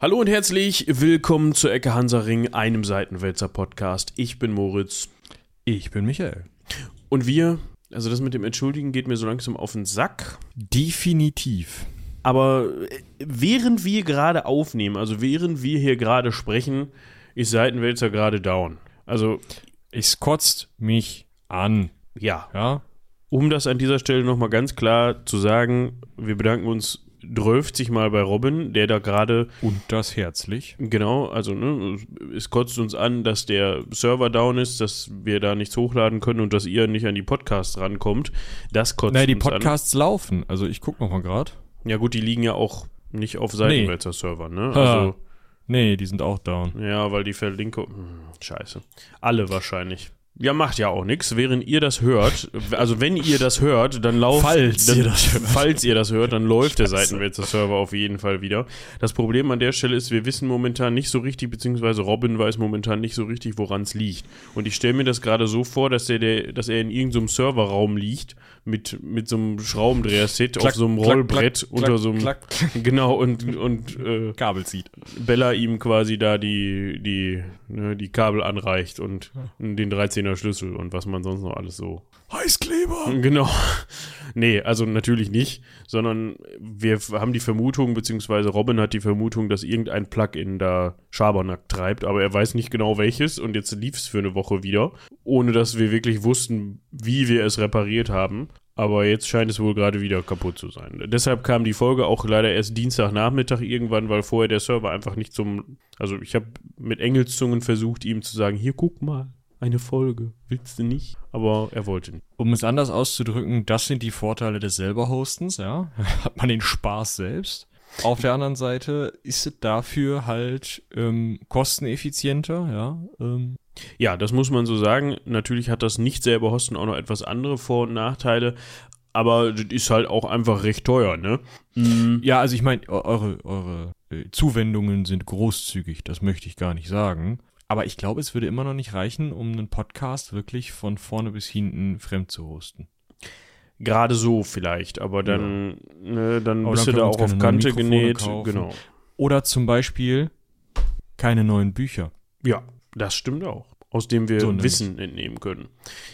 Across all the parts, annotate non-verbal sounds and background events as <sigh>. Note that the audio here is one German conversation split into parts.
Hallo und herzlich willkommen zur Ecke Hansaring, einem Seitenwälzer Podcast. Ich bin Moritz. Ich bin Michael. Und wir, also das mit dem Entschuldigen geht mir so langsam auf den Sack. Definitiv. Aber äh, während wir gerade aufnehmen, also während wir hier gerade sprechen, ist Seitenwälzer gerade down. Also, Es kotzt mich an. ja, Ja? um das an dieser Stelle nochmal ganz klar zu sagen, wir bedanken uns 12 Mal bei Robin, der da gerade Und das herzlich. Genau, also ne, es kotzt uns an, dass der Server down ist, dass wir da nichts hochladen können und dass ihr nicht an die Podcasts rankommt. Das kotzt Naja, die uns Podcasts laufen. Also ich guck noch mal gerade. an. Ja gut, die liegen ja auch nicht auf Seitenwälzer Server, ne? Ha. Also Nee, die sind auch down. ja, weil die Verlinkung hm, scheiße. Alle wahrscheinlich. Ja, macht ja auch nichts. Während ihr das hört, also wenn ihr das hört, dann lauft. Falls dann, ihr das hört. Falls ihr das hört, dann läuft der Scheiße. Seitenwälzer Server auf jeden Fall wieder. Das Problem an der Stelle ist, wir wissen momentan nicht so richtig, beziehungsweise Robin weiß momentan nicht so richtig, woran es liegt. Und ich stelle mir das gerade so vor, dass, der, der, dass er in irgendeinem Serverraum liegt, mit, mit so einem Schraubendreher-Set auf Klack, so einem klack, Rollbrett klack, unter klack, so einem. klack. <laughs> Genau, und, und äh, Kabel zieht. Bella ihm quasi da die, die, ne, die Kabel anreicht und den 13er Schlüssel und was man sonst noch alles so. Heißkleber! <laughs> Genau. Nee, also natürlich nicht, sondern wir haben die Vermutung, beziehungsweise Robin hat die Vermutung, dass irgendein Plugin da Schabernack treibt, aber er weiß nicht genau welches und jetzt lief es für eine Woche wieder, ohne dass wir wirklich wussten, wie wir es repariert haben. Aber jetzt scheint es wohl gerade wieder kaputt zu sein. Deshalb kam die Folge auch leider erst Dienstagnachmittag irgendwann, weil vorher der Server einfach nicht zum. Also ich habe mit Engelszungen versucht, ihm zu sagen, hier guck mal, eine Folge. Willst du nicht? Aber er wollte nicht. Um es anders auszudrücken, das sind die Vorteile des selber-Hostens, ja. <laughs> Hat man den Spaß selbst. Auf der anderen Seite ist es dafür halt ähm, kosteneffizienter, ja. Ähm, Ja, das muss man so sagen. Natürlich hat das nicht selber Hosten auch noch etwas andere Vor- und Nachteile, aber das ist halt auch einfach recht teuer, ne? Mm, Ja, also ich meine, eure, eure äh, Zuwendungen sind großzügig, das möchte ich gar nicht sagen. Aber ich glaube, es würde immer noch nicht reichen, um einen Podcast wirklich von vorne bis hinten fremd zu hosten. Gerade so vielleicht, aber dann, ne, dann Aber bist dann du da auch auf Kante genäht. kaufen. Genau. Oder zum Beispiel keine neuen Bücher. Ja, das stimmt auch. Aus dem wir So. Wissen entnehmen können.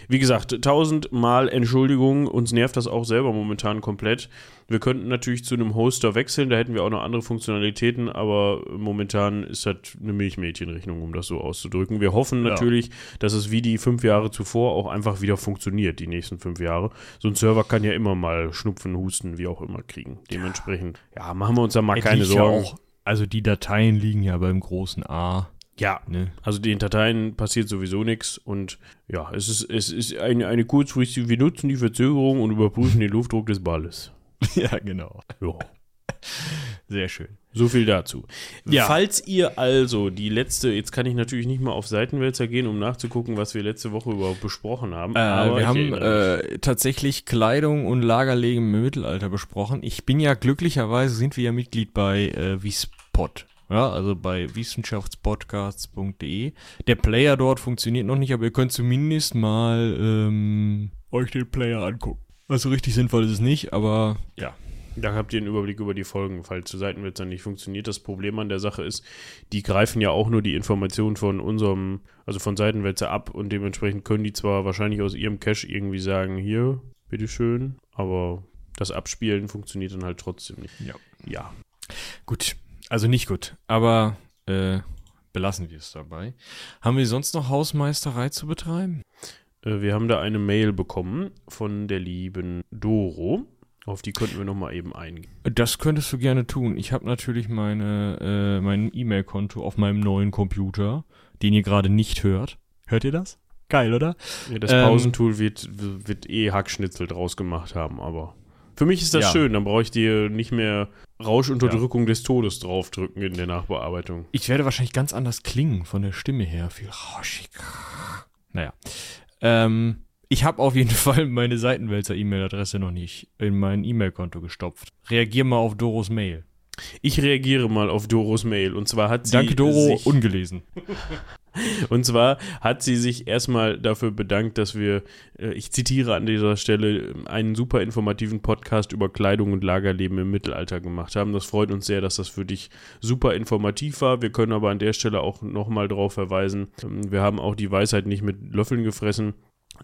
Wie gesagt, tausendmal Entschuldigung, uns nervt das auch selber momentan komplett. Wir könnten natürlich zu einem Hoster wechseln, da hätten wir auch noch andere Funktionalitäten, aber momentan ist das eine Milchmädchenrechnung, um das so auszudrücken. Wir hoffen Ja. natürlich, dass es wie die fünf Jahre zuvor auch einfach wieder funktioniert, die nächsten fünf Jahre. So ein Server kann ja immer mal Schnupfen, Husten, wie auch immer kriegen. Dementsprechend, ja, machen wir uns da mal Es keine liegt ja Sorgen. auch- also die Dateien liegen ja beim großen A. Ja, Ne? Also den Dateien passiert sowieso nichts und ja, es ist, es ist eine, eine kurzfristige, wir nutzen die Verzögerung und überprüfen den Luftdruck des Balles. <laughs> ja, genau. Ja. <laughs> Sehr schön. So viel dazu. Ja. Falls ihr also die letzte, jetzt kann ich natürlich nicht mal auf Seitenwälzer gehen, um nachzugucken, was wir letzte Woche überhaupt besprochen haben. Äh, aber wir haben äh, tatsächlich Kleidung und Lagerlegen im Mittelalter besprochen. Ich bin ja glücklicherweise sind wir ja Mitglied bei äh, Wispod. Ja, also bei wissenschaftspodcasts.de. Der Player dort funktioniert noch nicht, aber ihr könnt zumindest mal ähm, euch den Player angucken. Also richtig sinnvoll ist es nicht, aber ja. Da habt ihr einen Überblick über die Folgen, falls zu Seitenwälzer nicht funktioniert. Das Problem an der Sache ist, die greifen ja auch nur die Informationen von unserem, also von Seitenwälzer ab und dementsprechend können die zwar wahrscheinlich aus ihrem Cache irgendwie sagen, hier, bitteschön, aber das Abspielen funktioniert dann halt trotzdem nicht. Ja. Ja. Gut, also nicht gut, aber äh, belassen wir es dabei. Haben wir sonst noch Hausmeisterei zu betreiben? Äh, Wir haben da eine Mail bekommen von der lieben Doro. Auf die könnten wir nochmal eben eingehen. Das könntest du gerne tun. Ich habe natürlich meine, äh, mein E-Mail-Konto auf meinem neuen Computer, den ihr gerade nicht hört. Hört ihr das? Geil, oder? Ja, das Ähm, Pausentool wird, wird eh Hackschnitzel draus gemacht haben, aber für mich ist das Ja. schön. Dann brauche ich dir nicht mehr Rauschunterdrückung des Todes draufdrücken in der Nachbearbeitung. Ich werde wahrscheinlich ganz anders klingen von der Stimme her. Viel rauschiger. Naja. Ähm, ich habe auf jeden <laughs> Fall meine Seitenwälzer-E-Mail-Adresse noch nicht in mein E-Mail-Konto gestopft. Reagier mal auf Doros Mail. Ich reagiere mal auf Doros Mail und zwar hat sie Danke, Doro, ungelesen. <laughs> Und zwar hat sie sich erstmal dafür bedankt, dass wir, äh, ich zitiere an dieser Stelle, einen super informativen Podcast über Kleidung und Lagerleben im Mittelalter gemacht haben. Das freut uns sehr, dass das für dich super informativ war. Wir können aber an der Stelle auch nochmal darauf verweisen, ähm, wir haben auch die Weisheit nicht mit Löffeln gefressen.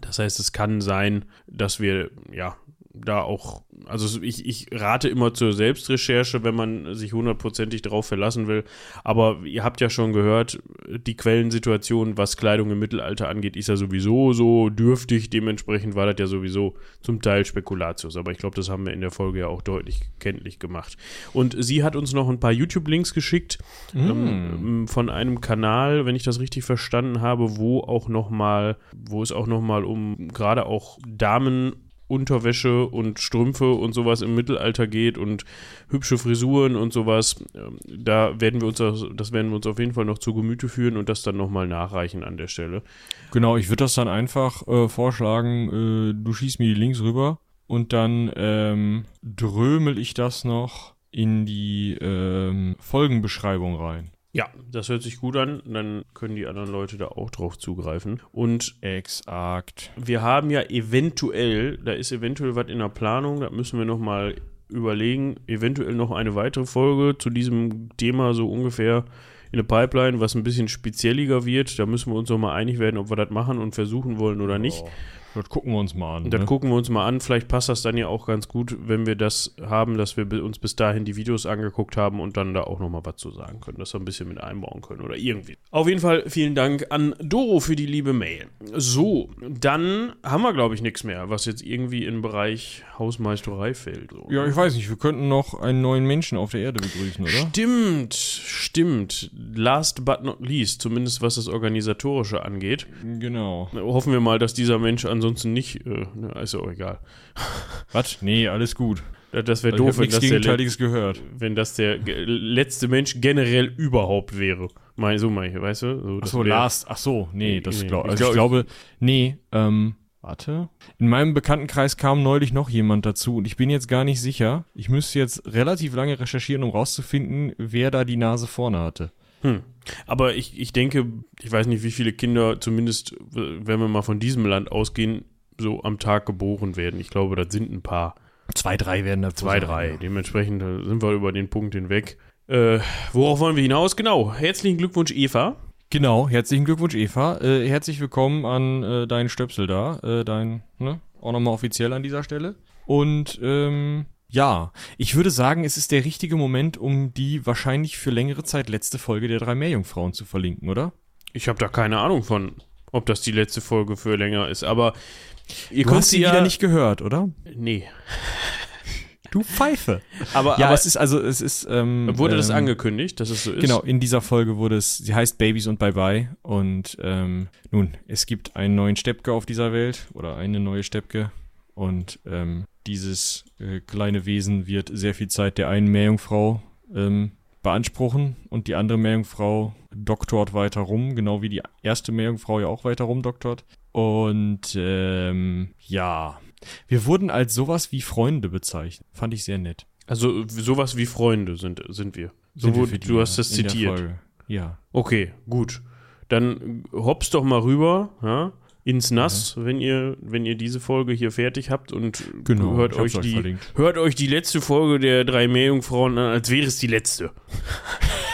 Das heißt, es kann sein, dass wir ja da auch, also ich, ich rate immer zur Selbstrecherche, wenn man sich hundertprozentig darauf verlassen will. Aber ihr habt ja schon gehört, die Quellensituation, was Kleidung im Mittelalter angeht, ist ja sowieso so dürftig. Dementsprechend war das ja sowieso zum Teil Spekulatius. Aber ich glaube, das haben wir in der Folge ja auch deutlich kenntlich gemacht. Und sie hat uns noch ein paar YouTube-Links geschickt mm. ähm, von einem Kanal, wenn ich das richtig verstanden habe, wo auch noch mal, wo es auch noch mal um gerade auch Damen Unterwäsche und Strümpfe und sowas im Mittelalter geht und hübsche Frisuren und sowas, ähm, da werden wir uns das, das werden wir uns auf jeden Fall noch zu Gemüte führen und das dann nochmal nachreichen an der Stelle. Genau, ich würde das dann einfach äh, vorschlagen, äh, du schießt mir die Links rüber und dann ähm, drömel ich das noch in die ähm, Folgenbeschreibung rein. Ja, das hört sich gut an. Dann können die anderen Leute da auch drauf zugreifen. Und exakt. Wir haben ja eventuell, da ist eventuell was in der Planung, da müssen wir nochmal überlegen, eventuell noch eine weitere Folge zu diesem Thema so ungefähr in der Pipeline, was ein bisschen spezielliger wird. Da müssen wir uns nochmal einig werden, ob wir das machen und versuchen wollen oder nicht. Oh. Das gucken wir uns mal an. Das ne? gucken wir uns mal an. Vielleicht passt das dann ja auch ganz gut, wenn wir das haben, dass wir uns bis dahin die Videos angeguckt haben und dann da auch nochmal was zu sagen können, dass wir ein bisschen mit einbauen können oder irgendwie. Auf jeden Fall vielen Dank an Doro für die liebe Mail. So, dann haben wir, glaube ich, nichts mehr, was jetzt irgendwie im Bereich Hausmeisterei fällt. So. Ja, ich weiß nicht. Wir könnten noch einen neuen Menschen auf der Erde begrüßen, oder? Stimmt, stimmt. Last but not least, zumindest was das Organisatorische angeht. Genau. Hoffen wir mal, dass dieser Mensch an ansonsten nicht, äh, ne, ist ja auch egal. <laughs> Was? Nee, alles gut. Das wäre also doof, wenn das, der, gehört. wenn das der letzte Mensch generell überhaupt wäre. Mein, so meine ich, weißt du? So, ach so, last, ach so, nee, das nee, glaub, also ich, glaub, ich glaube, nee, ähm, warte. In meinem Bekanntenkreis kam neulich noch jemand dazu und ich bin jetzt gar nicht sicher. Ich müsste jetzt relativ lange recherchieren, um rauszufinden, wer da die Nase vorne hatte. Hm. Aber ich, ich denke, ich weiß nicht, wie viele Kinder, zumindest wenn wir mal von diesem Land ausgehen, so am Tag geboren werden. Ich glaube, das sind ein paar. Zwei, drei werden da Zwei, drei. Ja. Dementsprechend sind wir über den Punkt hinweg. Äh, worauf wollen wir hinaus? Genau. Herzlichen Glückwunsch, Eva. Genau, herzlichen Glückwunsch, Eva. Äh, herzlich willkommen an äh, deinen Stöpsel da. Äh, dein, ne? Auch nochmal offiziell an dieser Stelle. Und ähm, ja, ich würde sagen, es ist der richtige Moment, um die wahrscheinlich für längere Zeit letzte Folge der drei Meerjungfrauen zu verlinken, oder? Ich habe da keine Ahnung von, ob das die letzte Folge für länger ist, aber ihr du hast sie ja wieder nicht gehört, oder? Nee. <laughs> Du Pfeife. Aber, ja, aber es ist also, es ist. Ähm, wurde das ähm, angekündigt, dass es so ist? Genau, in dieser Folge wurde es, sie heißt Babys und Bye Bye. Und ähm, nun, es gibt einen neuen Steppke auf dieser Welt oder eine neue Steppke. Und ähm, dieses äh, kleine Wesen wird sehr viel Zeit der einen Meerjungfrau ähm, beanspruchen und die andere Meerjungfrau doktort weiter rum, genau wie die erste Meerjungfrau ja auch weiter rumdoktort. Und ähm, ja, wir wurden als sowas wie Freunde bezeichnet. Fand ich sehr nett. Also sowas wie Freunde sind, sind wir. So, sind wir die, du hast das zitiert. Ja. Okay, gut. Dann hops doch mal rüber, ja? Ins Nass, mhm. wenn ihr, wenn ihr diese Folge hier fertig habt und genau, hört euch die, euch hört euch die letzte Folge der drei Meerjungfrauen an, als wäre es die letzte.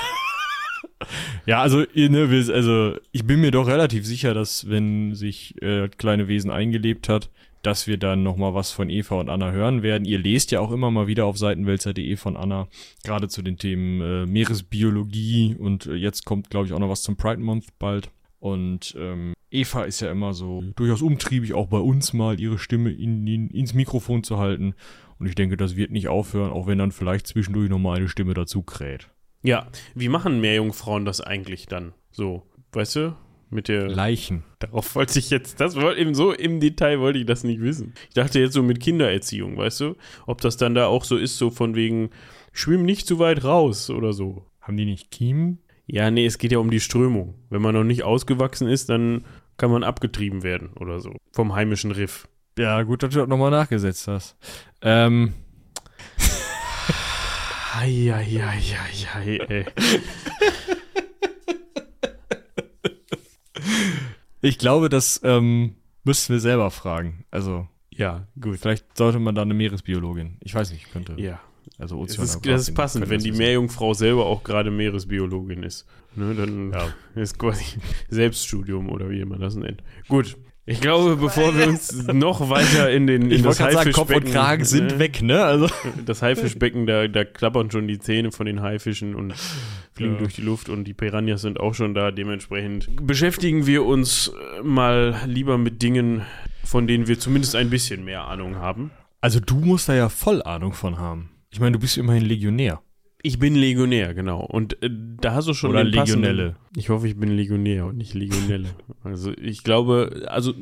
<laughs> ja, also, ne, also ich bin mir doch relativ sicher, dass wenn sich äh, kleine Wesen eingelebt hat, dass wir dann nochmal was von Eva und Anna hören werden. Ihr lest ja auch immer mal wieder auf seitenwälzer.de von Anna, gerade zu den Themen äh, Meeresbiologie und äh, jetzt kommt, glaube ich, auch noch was zum Pride Month bald. Und ähm, Eva ist ja immer so durchaus umtriebig, auch bei uns mal ihre Stimme in, in, ins Mikrofon zu halten. Und ich denke, das wird nicht aufhören, auch wenn dann vielleicht zwischendurch nochmal eine Stimme dazu kräht. Ja, wie machen Meerjungfrauen das eigentlich dann? So, weißt du? Mit der. Leichen. Darauf wollte ich jetzt, das wollte eben so im Detail wollte ich das nicht wissen. Ich dachte jetzt so mit Kindererziehung, weißt du? Ob das dann da auch so ist, so von wegen, schwimm nicht zu weit raus oder so. Haben die nicht Kiemen? Ja, nee, es geht ja um die Strömung. Wenn man noch nicht ausgewachsen ist, dann kann man abgetrieben werden oder so. Vom heimischen Riff. Ja, gut, dass du das nochmal nachgesetzt hast. Ähm. Eieieiei, ey. Ich glaube, das ähm, müssten wir selber fragen. Also, Ja, gut. vielleicht sollte man da eine Meeresbiologin. Ich weiß nicht, könnte. Ja. Also Das ist, das ist passend, wenn die Meerjungfrau selber auch gerade Meeresbiologin ist. Ne, dann Ja. <laughs> ist quasi Selbststudium oder wie man das nennt. Gut. Ich glaube, bevor wir uns <laughs> noch weiter in den in Ich das gerade sagen, Kopf und Haifischbecken, Kragen sind ne, weg, ne? Also. <laughs> Das Haifischbecken, da, da klappern schon die Zähne von den Haifischen und fliegen Ja. durch die Luft und die Piranhas sind auch schon da. Dementsprechend beschäftigen wir uns äh, mal lieber mit Dingen, von denen wir zumindest ein bisschen mehr Ahnung haben. Also du musst da ja voll Ahnung von haben. Ich meine, du bist immerhin Legionär. Ich bin Legionär, genau. Und äh, da hast du schon Oder Legionelle. Ich hoffe, ich bin Legionär und nicht Legionelle. <laughs> also ich glaube, also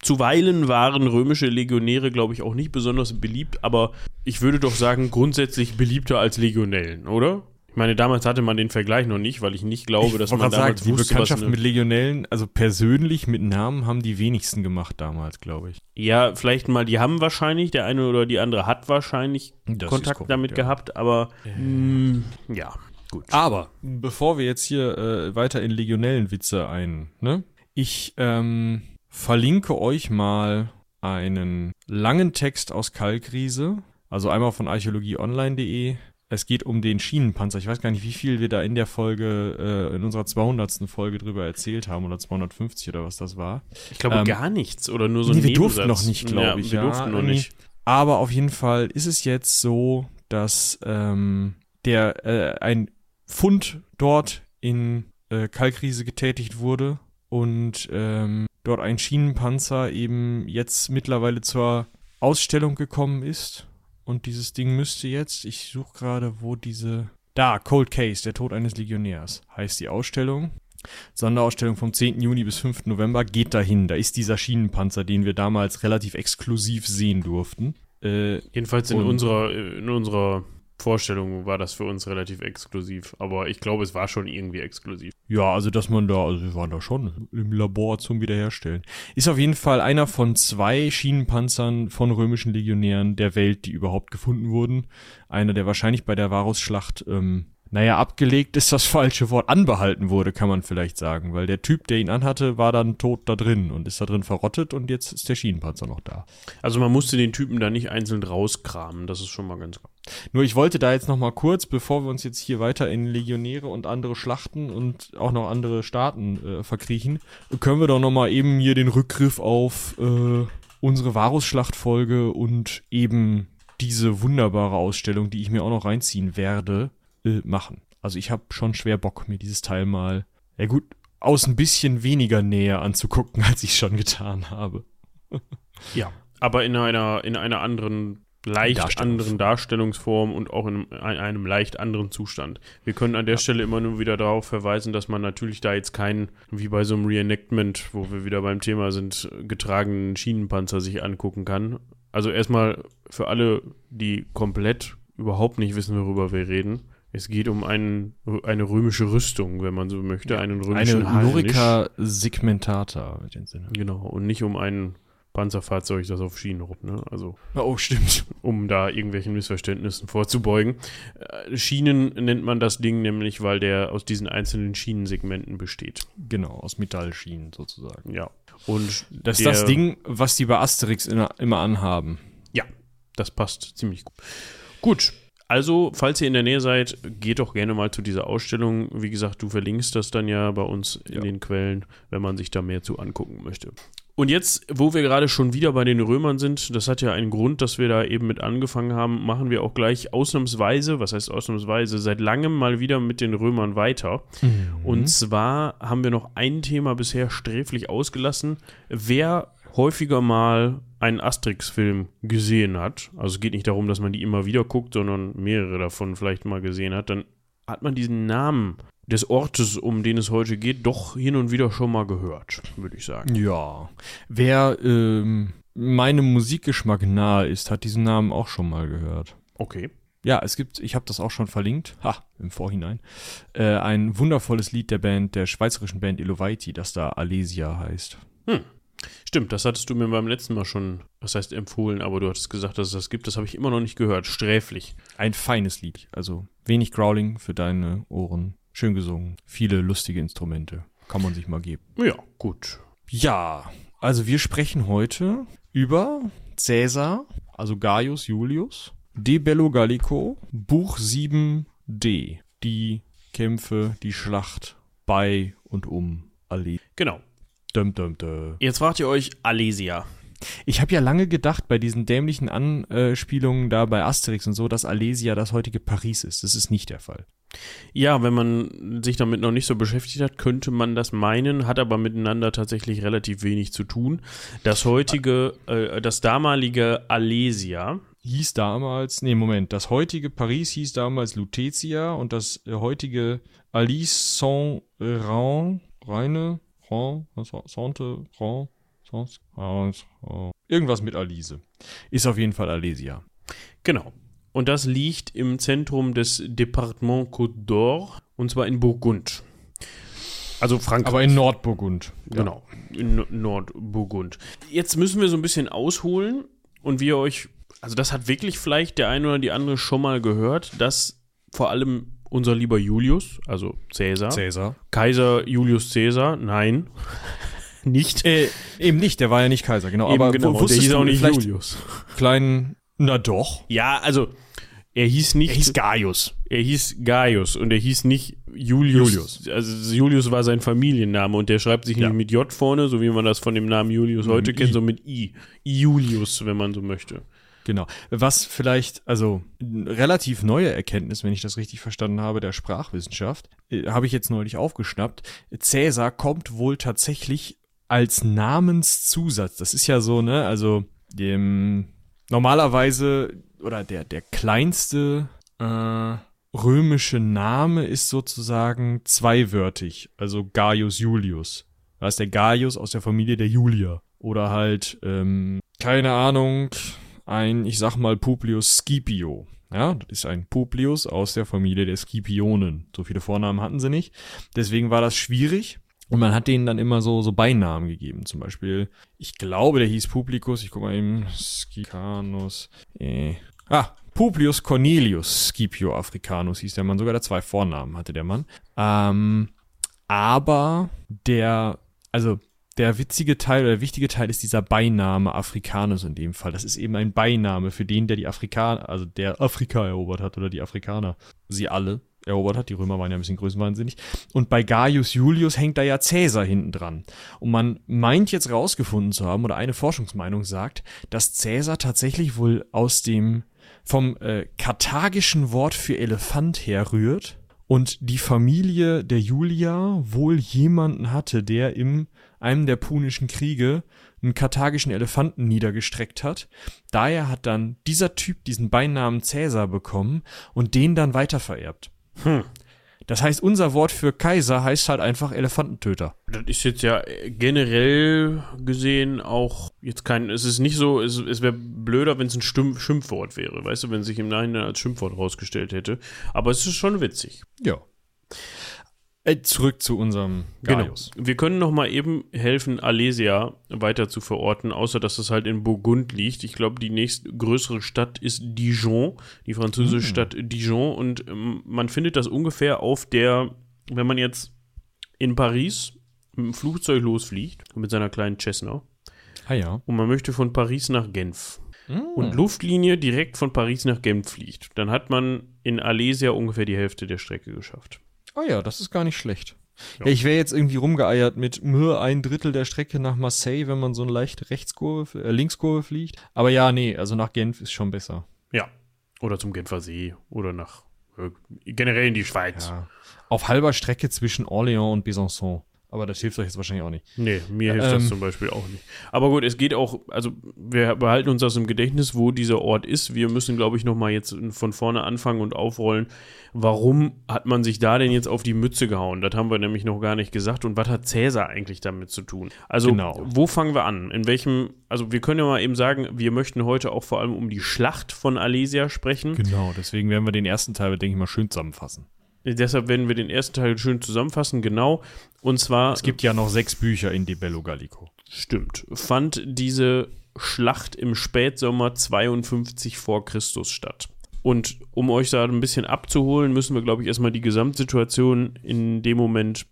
zuweilen waren römische Legionäre, glaube ich, auch nicht besonders beliebt, aber ich würde doch sagen, grundsätzlich beliebter als Legionellen, oder? Ich meine, damals hatte man den Vergleich noch nicht, weil ich nicht glaube, dass man damals die wusste, was Bekanntschaft mit Legionellen, also persönlich mit Namen, haben die wenigsten gemacht damals, glaube ich. Ja, vielleicht mal, die haben wahrscheinlich, der eine oder die andere hat wahrscheinlich Das Kontakt korrekt, damit ja. gehabt, aber mh, ja, gut. Aber bevor wir jetzt hier äh, weiter in Legionellenwitze ein, ne? Ich ähm, verlinke euch mal einen langen Text aus Kalkriese, also einmal von archäologieonline.de. Es geht um den Schienenpanzer. Ich weiß gar nicht, wie viel wir da in der Folge, äh, in unserer 200. Folge drüber erzählt haben oder 250 oder was das war. Ich glaube Ähm, gar nichts oder nur so ein nee, wir durften Nebensatz. noch nicht, glaube ja, ich. Wir ja, durften noch nicht. Aber auf jeden Fall ist es jetzt so, dass ähm, der äh, ein Fund dort in äh, Kalkriese getätigt wurde und ähm, dort ein Schienenpanzer eben jetzt mittlerweile zur Ausstellung gekommen ist. Und dieses Ding müsste jetzt, ich suche gerade, wo diese. Da, Cold Case, der Tod eines Legionärs, heißt die Ausstellung. Sonderausstellung vom 10. Juni bis 5. November geht dahin. Da ist dieser Schienenpanzer, den wir damals relativ exklusiv sehen durften. Äh, Jedenfalls in unserer, in unserer Vorstellung war das für uns relativ exklusiv. Aber ich glaube, es war schon irgendwie exklusiv. ja, also dass man da, also wir waren da schon im Labor zum Wiederherstellen. Ist auf jeden Fall einer von zwei Schienenpanzern von römischen Legionären der Welt, die überhaupt gefunden wurden. Einer, der wahrscheinlich bei der Varusschlacht, ähm, naja, abgelegt ist das falsche Wort, anbehalten wurde, kann man vielleicht sagen, weil der Typ, der ihn anhatte, war dann tot da drin und ist da drin verrottet und jetzt ist der Schienenpanzer noch da. Also man musste den Typen da nicht einzeln rauskramen. Das ist schon mal ganz gut. Nur ich wollte da jetzt noch mal kurz, bevor wir uns jetzt hier weiter in Legionäre und andere Schlachten und auch noch andere Staaten äh, verkriechen, können wir doch noch mal eben hier den Rückgriff auf äh, unsere Varus-Schlachtfolge und eben diese wunderbare Ausstellung, die ich mir auch noch reinziehen werde, äh, machen. Also ich habe schon schwer Bock, mir dieses Teil mal, ja gut, aus ein bisschen weniger Nähe anzugucken, <laughs> als ich schon getan habe. Ja. Aber in einer, in einer anderen, leicht Darstellungs- anderen Darstellungsform und auch in einem, leicht anderen Zustand. Wir können an der Stelle immer nur wieder darauf verweisen, dass man natürlich da jetzt keinen, wie bei so einem Reenactment, wo wir wieder beim Thema sind, getragenen Schienenpanzer sich angucken kann. Also erstmal für alle, die komplett überhaupt nicht wissen, worüber wir reden. Es geht um einen, eine römische Rüstung, wenn man so möchte, einen römischen Eine. Lorica segmentata mit den Sinne. Genau, und nicht um ein Panzerfahrzeug, das auf Schienen ruppt, ne? Also, Oh, stimmt. um da irgendwelchen Missverständnissen vorzubeugen. Äh, Schienen nennt man das Ding nämlich, weil der aus diesen einzelnen Schienensegmenten besteht. Genau, aus Metallschienen sozusagen. Ja. Und Das ist das Ding, was die bei Asterix in, immer anhaben. Ja, das passt ziemlich gut. Gut. Also, falls ihr in der Nähe seid, geht doch gerne mal zu dieser Ausstellung. Wie gesagt, du verlinkst das dann ja bei uns in Ja. den Quellen, wenn man sich da mehr zu angucken möchte. Und jetzt, wo wir gerade schon wieder bei den Römern sind, das hat ja einen Grund, dass wir da eben mit angefangen haben, machen wir auch gleich ausnahmsweise, was heißt ausnahmsweise, seit langem mal wieder mit den Römern weiter. Und zwar haben wir noch ein Thema bisher sträflich ausgelassen. Wer häufiger mal einen Asterix-Film gesehen hat, also es geht nicht darum, dass man die immer wieder guckt, sondern mehrere davon vielleicht mal gesehen hat, dann hat man diesen Namen des Ortes, um den es heute geht, doch hin und wieder schon mal gehört, würde ich sagen. Ja. Wer ähm, meinem Musikgeschmack nahe ist, hat diesen Namen auch schon mal gehört. Okay. Ja, es gibt, ich habe das auch schon verlinkt, ha, im Vorhinein, äh, ein wundervolles Lied der Band, der schweizerischen Band Elovaiti, das da Alesia heißt. Stimmt, das hattest du mir beim letzten Mal schon, das heißt empfohlen, aber du hattest gesagt, dass es das gibt. Das habe ich immer noch nicht gehört. Sträflich. Ein feines Lied, also wenig Growling für deine Ohren, schön gesungen, viele lustige Instrumente, kann man sich mal geben. Ja, gut. Ja, also wir sprechen heute über Caesar, also Gaius Julius, De Bello Gallico, Buch 7d, die Kämpfe, die Schlacht bei und um Ali. Genau. Dum, dum, dum. Jetzt fragt ihr euch Alesia. Ich habe ja lange gedacht bei diesen dämlichen Anspielungen da bei Asterix und so, dass Alesia das heutige Paris ist. Das ist nicht der Fall. Ja, wenn man sich damit noch nicht so beschäftigt hat, könnte man das meinen, hat aber miteinander tatsächlich relativ wenig zu tun. Das heutige, äh, das damalige Alesia, Hieß damals, nee, Moment, das heutige Paris hieß damals Lutetia und das äh, heutige Alice Saint-Rhin, Reine, Rhin, Sante, Rhin, Sans- irgendwas mit Alice. Ist auf jeden Fall Alesia. genau. Und das liegt im Zentrum des Departement Côte d'Or, und zwar in Burgund. Also Frankreich. Aber in Nordburgund. Genau, in N- Nordburgund. Jetzt müssen wir so ein bisschen ausholen und wir euch, also das hat wirklich vielleicht der eine oder die andere schon mal gehört, dass vor allem unser lieber Julius, also Cäsar, Cäsar. Kaiser Julius Cäsar, nein, <laughs> nicht. Äh, eben nicht, der war ja nicht Kaiser, genau. Eben aber genau, wo- und der wusstest hieß auch nicht Julius. kleinen, na doch. Ja, also er hieß nicht. Gaius. Er hieß Gaius und er hieß nicht Julius. Julius. Also Julius war sein Familienname und der schreibt sich Ja. nicht mit J vorne, so wie man das von dem Namen Julius heute I. kennt, so mit I. Julius, wenn man so möchte. Genau. Was vielleicht, also relativ neue Erkenntnis, wenn ich das richtig verstanden habe, der Sprachwissenschaft, äh, habe ich jetzt neulich aufgeschnappt. Cäsar kommt wohl tatsächlich als Namenszusatz. Das ist ja so, ne, also dem normalerweise oder der der kleinste äh, römische Name ist sozusagen zweiwörtig, also Gaius Julius. Da ist der Gaius aus der Familie der Julier. Oder halt, ähm, keine Ahnung, ein, ich sag mal, Publius Scipio. Ja, das ist ein Publius aus der Familie der Scipionen. So viele Vornamen hatten sie nicht. Deswegen war das schwierig. Und man hat denen dann immer so, so Beinamen gegeben. Zum Beispiel, ich glaube, der hieß Publicus. Ich guck mal eben. Scicanus. Äh. Ah, Publius Cornelius Scipio Africanus hieß der Mann. Sogar der zwei Vornamen hatte der Mann. Ähm, aber der, also der witzige Teil oder der wichtige Teil ist dieser Beiname Africanus in dem Fall. Das ist eben ein Beiname für den, der die Afrikaner, also der Afrika erobert hat oder die Afrikaner. Sie alle erobert hat. Die Römer waren ja ein bisschen größenwahnsinnig. Und bei Gaius Julius hängt da ja Cäsar hinten dran. Und man meint jetzt rausgefunden zu haben, oder eine Forschungsmeinung sagt, dass Cäsar tatsächlich wohl aus dem, vom äh, karthagischen Wort für Elefant herrührt und die Familie der Julia wohl jemanden hatte, der im einem der punischen Kriege einen karthagischen Elefanten niedergestreckt hat. Daher hat dann dieser Typ diesen Beinamen Cäsar bekommen und den dann weitervererbt. Hm. Das heißt, unser Wort für Kaiser heißt halt einfach Elefantentöter. Das ist jetzt ja generell gesehen auch jetzt kein, es ist nicht so, es, es wäre blöder, wenn es ein Stimm, Schimpfwort wäre, weißt du, wenn es sich im Nachhinein als Schimpfwort rausgestellt hätte. Aber es ist schon witzig. Ja. Äh, zurück zu unserem Gaius. Genau. Wir können noch mal eben helfen, Alesia weiter zu verorten, außer dass es halt in Burgund liegt. Ich glaube, die nächste größere Stadt ist Dijon, die französische Mhm. Stadt Dijon. Und ähm, man findet das ungefähr auf der, wenn man jetzt in Paris mit dem Flugzeug losfliegt, mit seiner kleinen Cessna, Ah ja. und man möchte von Paris nach Genf Mhm. und Luftlinie direkt von Paris nach Genf fliegt, dann hat man in Alesia ungefähr die Hälfte der Strecke geschafft. Ah ja, das ist gar nicht schlecht. Ja. Ja. ich wäre jetzt irgendwie rumgeeiert mit nur ein Drittel der Strecke nach Marseille, wenn man so eine leichte Rechtskurve, äh, Linkskurve fliegt. Aber ja, nee, also nach Genf ist schon besser. Ja. Oder zum Genfer See oder nach äh, generell in die Schweiz. Ja. Auf halber Strecke zwischen Orléans und Besançon. Aber das hilft euch jetzt wahrscheinlich auch nicht. Nee, mir hilft das Ähm. zum Beispiel auch nicht. Aber gut, es geht auch, also wir behalten uns das im Gedächtnis, wo dieser Ort ist. Wir müssen, glaube ich, nochmal jetzt von vorne anfangen und aufrollen. Warum hat man sich da denn jetzt auf die Mütze gehauen? Das haben wir nämlich noch gar nicht gesagt. Und was hat Cäsar eigentlich damit zu tun? Also, Genau. wo fangen wir an? In welchem, also wir können ja mal eben sagen, wir möchten heute auch vor allem um die Schlacht von Alesia sprechen. Genau, deswegen werden wir den ersten Teil, denke ich mal, schön zusammenfassen. Deshalb werden wir den ersten Teil schön zusammenfassen, genau. Und zwar. Es gibt ja noch sechs Bücher in De Bello Gallico. Stimmt. Fand diese Schlacht im Spätsommer 52 vor Christus statt. Und um euch da ein bisschen abzuholen, müssen wir, glaube ich, erstmal die Gesamtsituation in dem Moment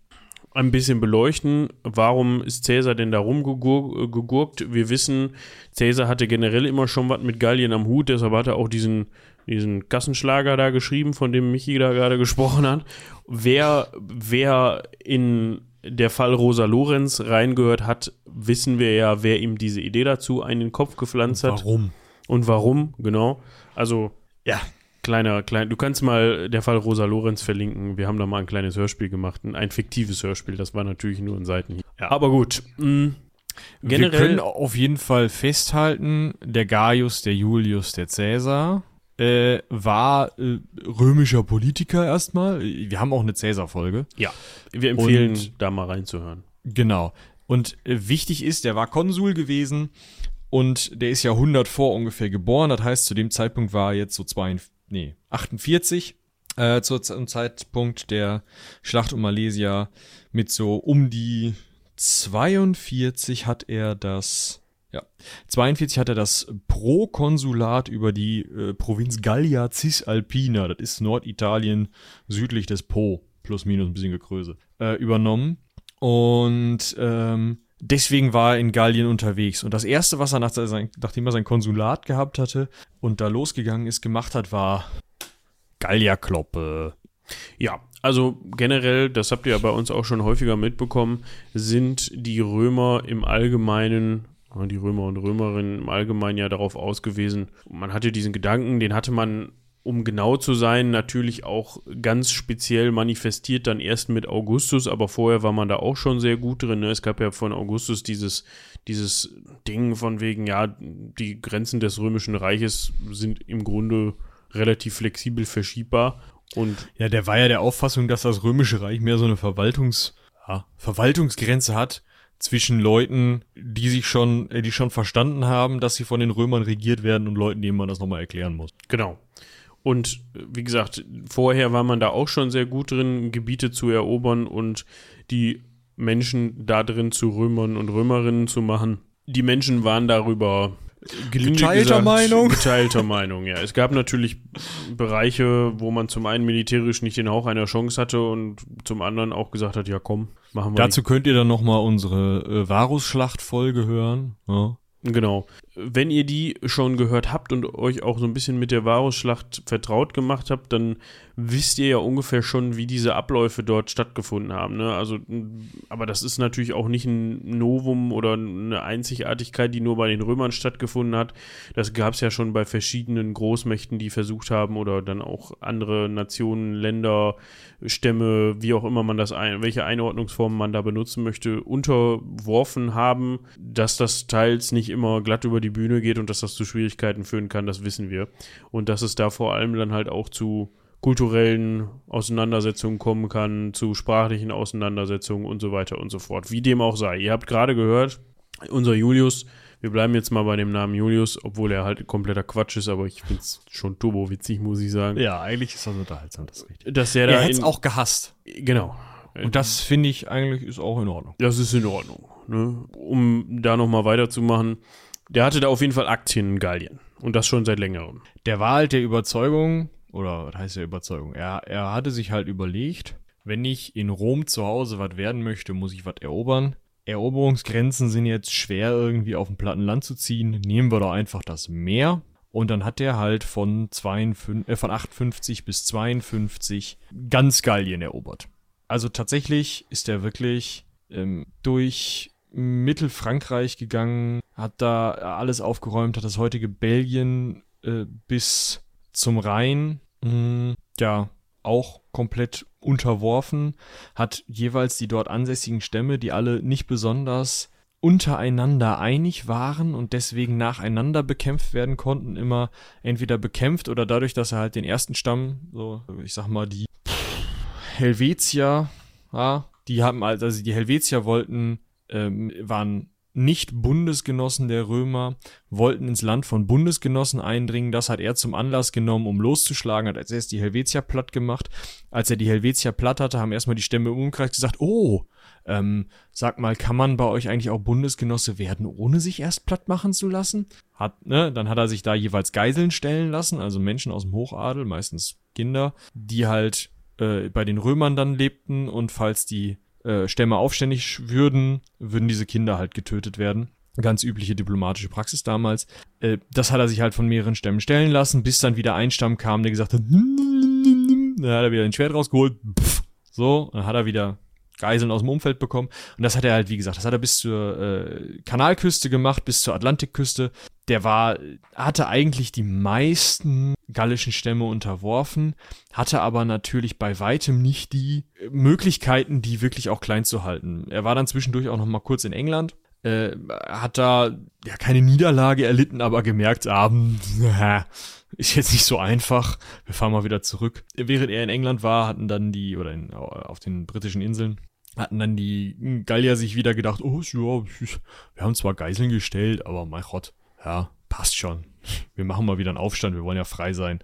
ein bisschen beleuchten. Warum ist Cäsar denn da rumgegurkt? Wir wissen, Cäsar hatte generell immer schon was mit Gallien am Hut, deshalb hat er auch diesen, diesen Gassenschlager da geschrieben, von dem Michi da gerade gesprochen hat. Wer, wer in der Fall Rosa Lorenz reingehört hat, wissen wir ja, wer ihm diese Idee dazu in den Kopf gepflanzt hat. Warum? Und warum, genau. Also, ja, kleiner, klein, du kannst mal der Fall Rosa Lorenz verlinken. Wir haben da mal ein kleines Hörspiel gemacht, ein, ein fiktives Hörspiel. Das war natürlich nur ein Seiten. Ja. Aber gut. Mh, generell. Wir können auf jeden Fall festhalten, der Gaius, der Julius, der Cäsar äh, war äh, römischer Politiker erstmal. Wir haben auch eine Cäsar-Folge. Ja, wir empfehlen, Und- da mal reinzuhören. Genau. Und äh, wichtig ist, der war Konsul gewesen und der ist ja 100 vor ungefähr geboren. Das heißt, zu dem Zeitpunkt war er jetzt so 42, nee, 48. Äh, zu, zum Zeitpunkt der Schlacht um Malesia mit so um die 42 hat er das, ja, 42 hat er das Prokonsulat über die äh, Provinz Gallia Cisalpina, das ist Norditalien südlich des Po, plus minus ein bisschen Gekröse, äh, übernommen. Und ähm, deswegen war er in Gallien unterwegs. Und das Erste, was er nach sein, nachdem er sein Konsulat gehabt hatte und da losgegangen ist, gemacht hat, war Gallierkloppe. Ja, also generell, das habt ihr ja bei uns auch schon häufiger mitbekommen, sind die Römer im Allgemeinen, die Römer und Römerinnen im Allgemeinen ja darauf ausgewiesen. Man hatte diesen Gedanken, den hatte man, um genau zu sein, natürlich auch ganz speziell manifestiert dann erst mit Augustus, aber vorher war man da auch schon sehr gut drin. Ne? Es gab ja von Augustus dieses, dieses Ding von wegen, ja, die Grenzen des Römischen Reiches sind im Grunde relativ flexibel verschiebbar. Und Ja, der war ja der Auffassung, dass das Römische Reich mehr so eine Verwaltungs, ja, Verwaltungsgrenze hat zwischen Leuten, die sich schon, äh, die schon verstanden haben, dass sie von den Römern regiert werden und Leuten, denen man das nochmal erklären muss. Genau. Und äh, wie gesagt, vorher war man da auch schon sehr gut drin, Gebiete zu erobern und die Menschen da drin zu Römern und Römerinnen zu machen. Die Menschen waren darüber Geteilter Meinung. Geteilter Meinung, ja. Es gab natürlich Bereiche, wo man zum einen militärisch nicht den Hauch einer Chance hatte und zum anderen auch gesagt hat, ja komm, machen wir Dazu könnt ihr dann nochmal unsere äh, Varusschlacht-Folge hören. Ja. Genau. Wenn ihr die schon gehört habt und euch auch so ein bisschen mit der Varusschlacht vertraut gemacht habt, dann wisst ihr ja ungefähr schon, wie diese Abläufe dort stattgefunden haben. Ne? Also, aber das ist natürlich auch nicht ein Novum oder eine Einzigartigkeit, die nur bei den Römern stattgefunden hat. Das gab es ja schon bei verschiedenen Großmächten, die versucht haben oder dann auch andere Nationen, Länder, Stämme, wie auch immer man das ein, welche Einordnungsformen man da benutzen möchte, unterworfen haben, dass das teils nicht immer glatt über die Bühne geht und dass das zu Schwierigkeiten führen kann, das wissen wir. Und dass es da vor allem dann halt auch zu kulturellen Auseinandersetzungen kommen kann, zu sprachlichen Auseinandersetzungen und so weiter und so fort. Wie dem auch sei. Ihr habt gerade gehört, unser Julius, wir bleiben jetzt mal bei dem Namen Julius, obwohl er halt kompletter Quatsch ist, aber ich finde es schon turbowitzig, muss ich sagen. ja, eigentlich ist das unterhaltsam, das ist richtig. Dass er da Er hätte es in- auch gehasst. Genau. Und das finde ich eigentlich ist auch in Ordnung. Das ist in Ordnung. Ne? Um da nochmal weiterzumachen. Der hatte da auf jeden Fall Aktien in Gallien. Und das schon seit längerem. Der war halt der Überzeugung, oder was heißt der Überzeugung? Er, er hatte sich halt überlegt, wenn ich in Rom zu Hause was werden möchte, muss ich was erobern. Eroberungsgrenzen sind jetzt schwer irgendwie auf dem platten Land zu ziehen. Nehmen wir doch einfach das Meer. Und dann hat er halt von, 52, äh, von 58 bis 52 ganz Gallien erobert. Also tatsächlich ist er wirklich ähm, durch Mittelfrankreich gegangen, hat da alles aufgeräumt, hat das heutige Belgien äh, bis zum Rhein, mh, ja, auch komplett unterworfen, hat jeweils die dort ansässigen Stämme, die alle nicht besonders untereinander einig waren und deswegen nacheinander bekämpft werden konnten, immer entweder bekämpft oder dadurch, dass er halt den ersten Stamm, so ich sag mal die Helvetier, ja, die haben also die Helvetier wollten, ähm, waren nicht Bundesgenossen der Römer, wollten ins Land von Bundesgenossen eindringen. Das hat er zum Anlass genommen, um loszuschlagen, hat als erst die Helvetier platt gemacht. Als er die Helvetier platt hatte, haben erstmal die Stämme im Umkreis gesagt, oh, ähm, sag mal, kann man bei euch eigentlich auch Bundesgenosse werden, ohne sich erst platt machen zu lassen? Hat, ne, dann hat er sich da jeweils Geiseln stellen lassen, also Menschen aus dem Hochadel, meistens Kinder, die halt äh, bei den Römern dann lebten und falls die äh, Stämme aufständig würden, würden diese Kinder halt getötet werden. Ganz übliche diplomatische Praxis damals. Äh, das hat er sich halt von mehreren Stämmen stellen lassen, bis dann wieder ein Stamm kam, der gesagt hat, dann hat er wieder ein Schwert rausgeholt, pff, so, dann hat er wieder Geiseln aus dem Umfeld bekommen. Und das hat er halt, wie gesagt, das hat er bis zur äh, Kanalküste gemacht, bis zur Atlantikküste. Der war, hatte eigentlich die meisten gallischen Stämme unterworfen, hatte aber natürlich bei weitem nicht die Möglichkeiten, die wirklich auch klein zu halten. Er war dann zwischendurch auch noch mal kurz in England, äh, hat da ja keine Niederlage erlitten, aber gemerkt, ah, ist jetzt nicht so einfach. Wir fahren mal wieder zurück. Während er in England war, hatten dann die, oder in, auf den britischen Inseln, hatten dann die Gallier sich wieder gedacht, oh, ja, wir haben zwar Geiseln gestellt, aber mein Gott, ja, passt schon. Wir machen mal wieder einen Aufstand, wir wollen ja frei sein.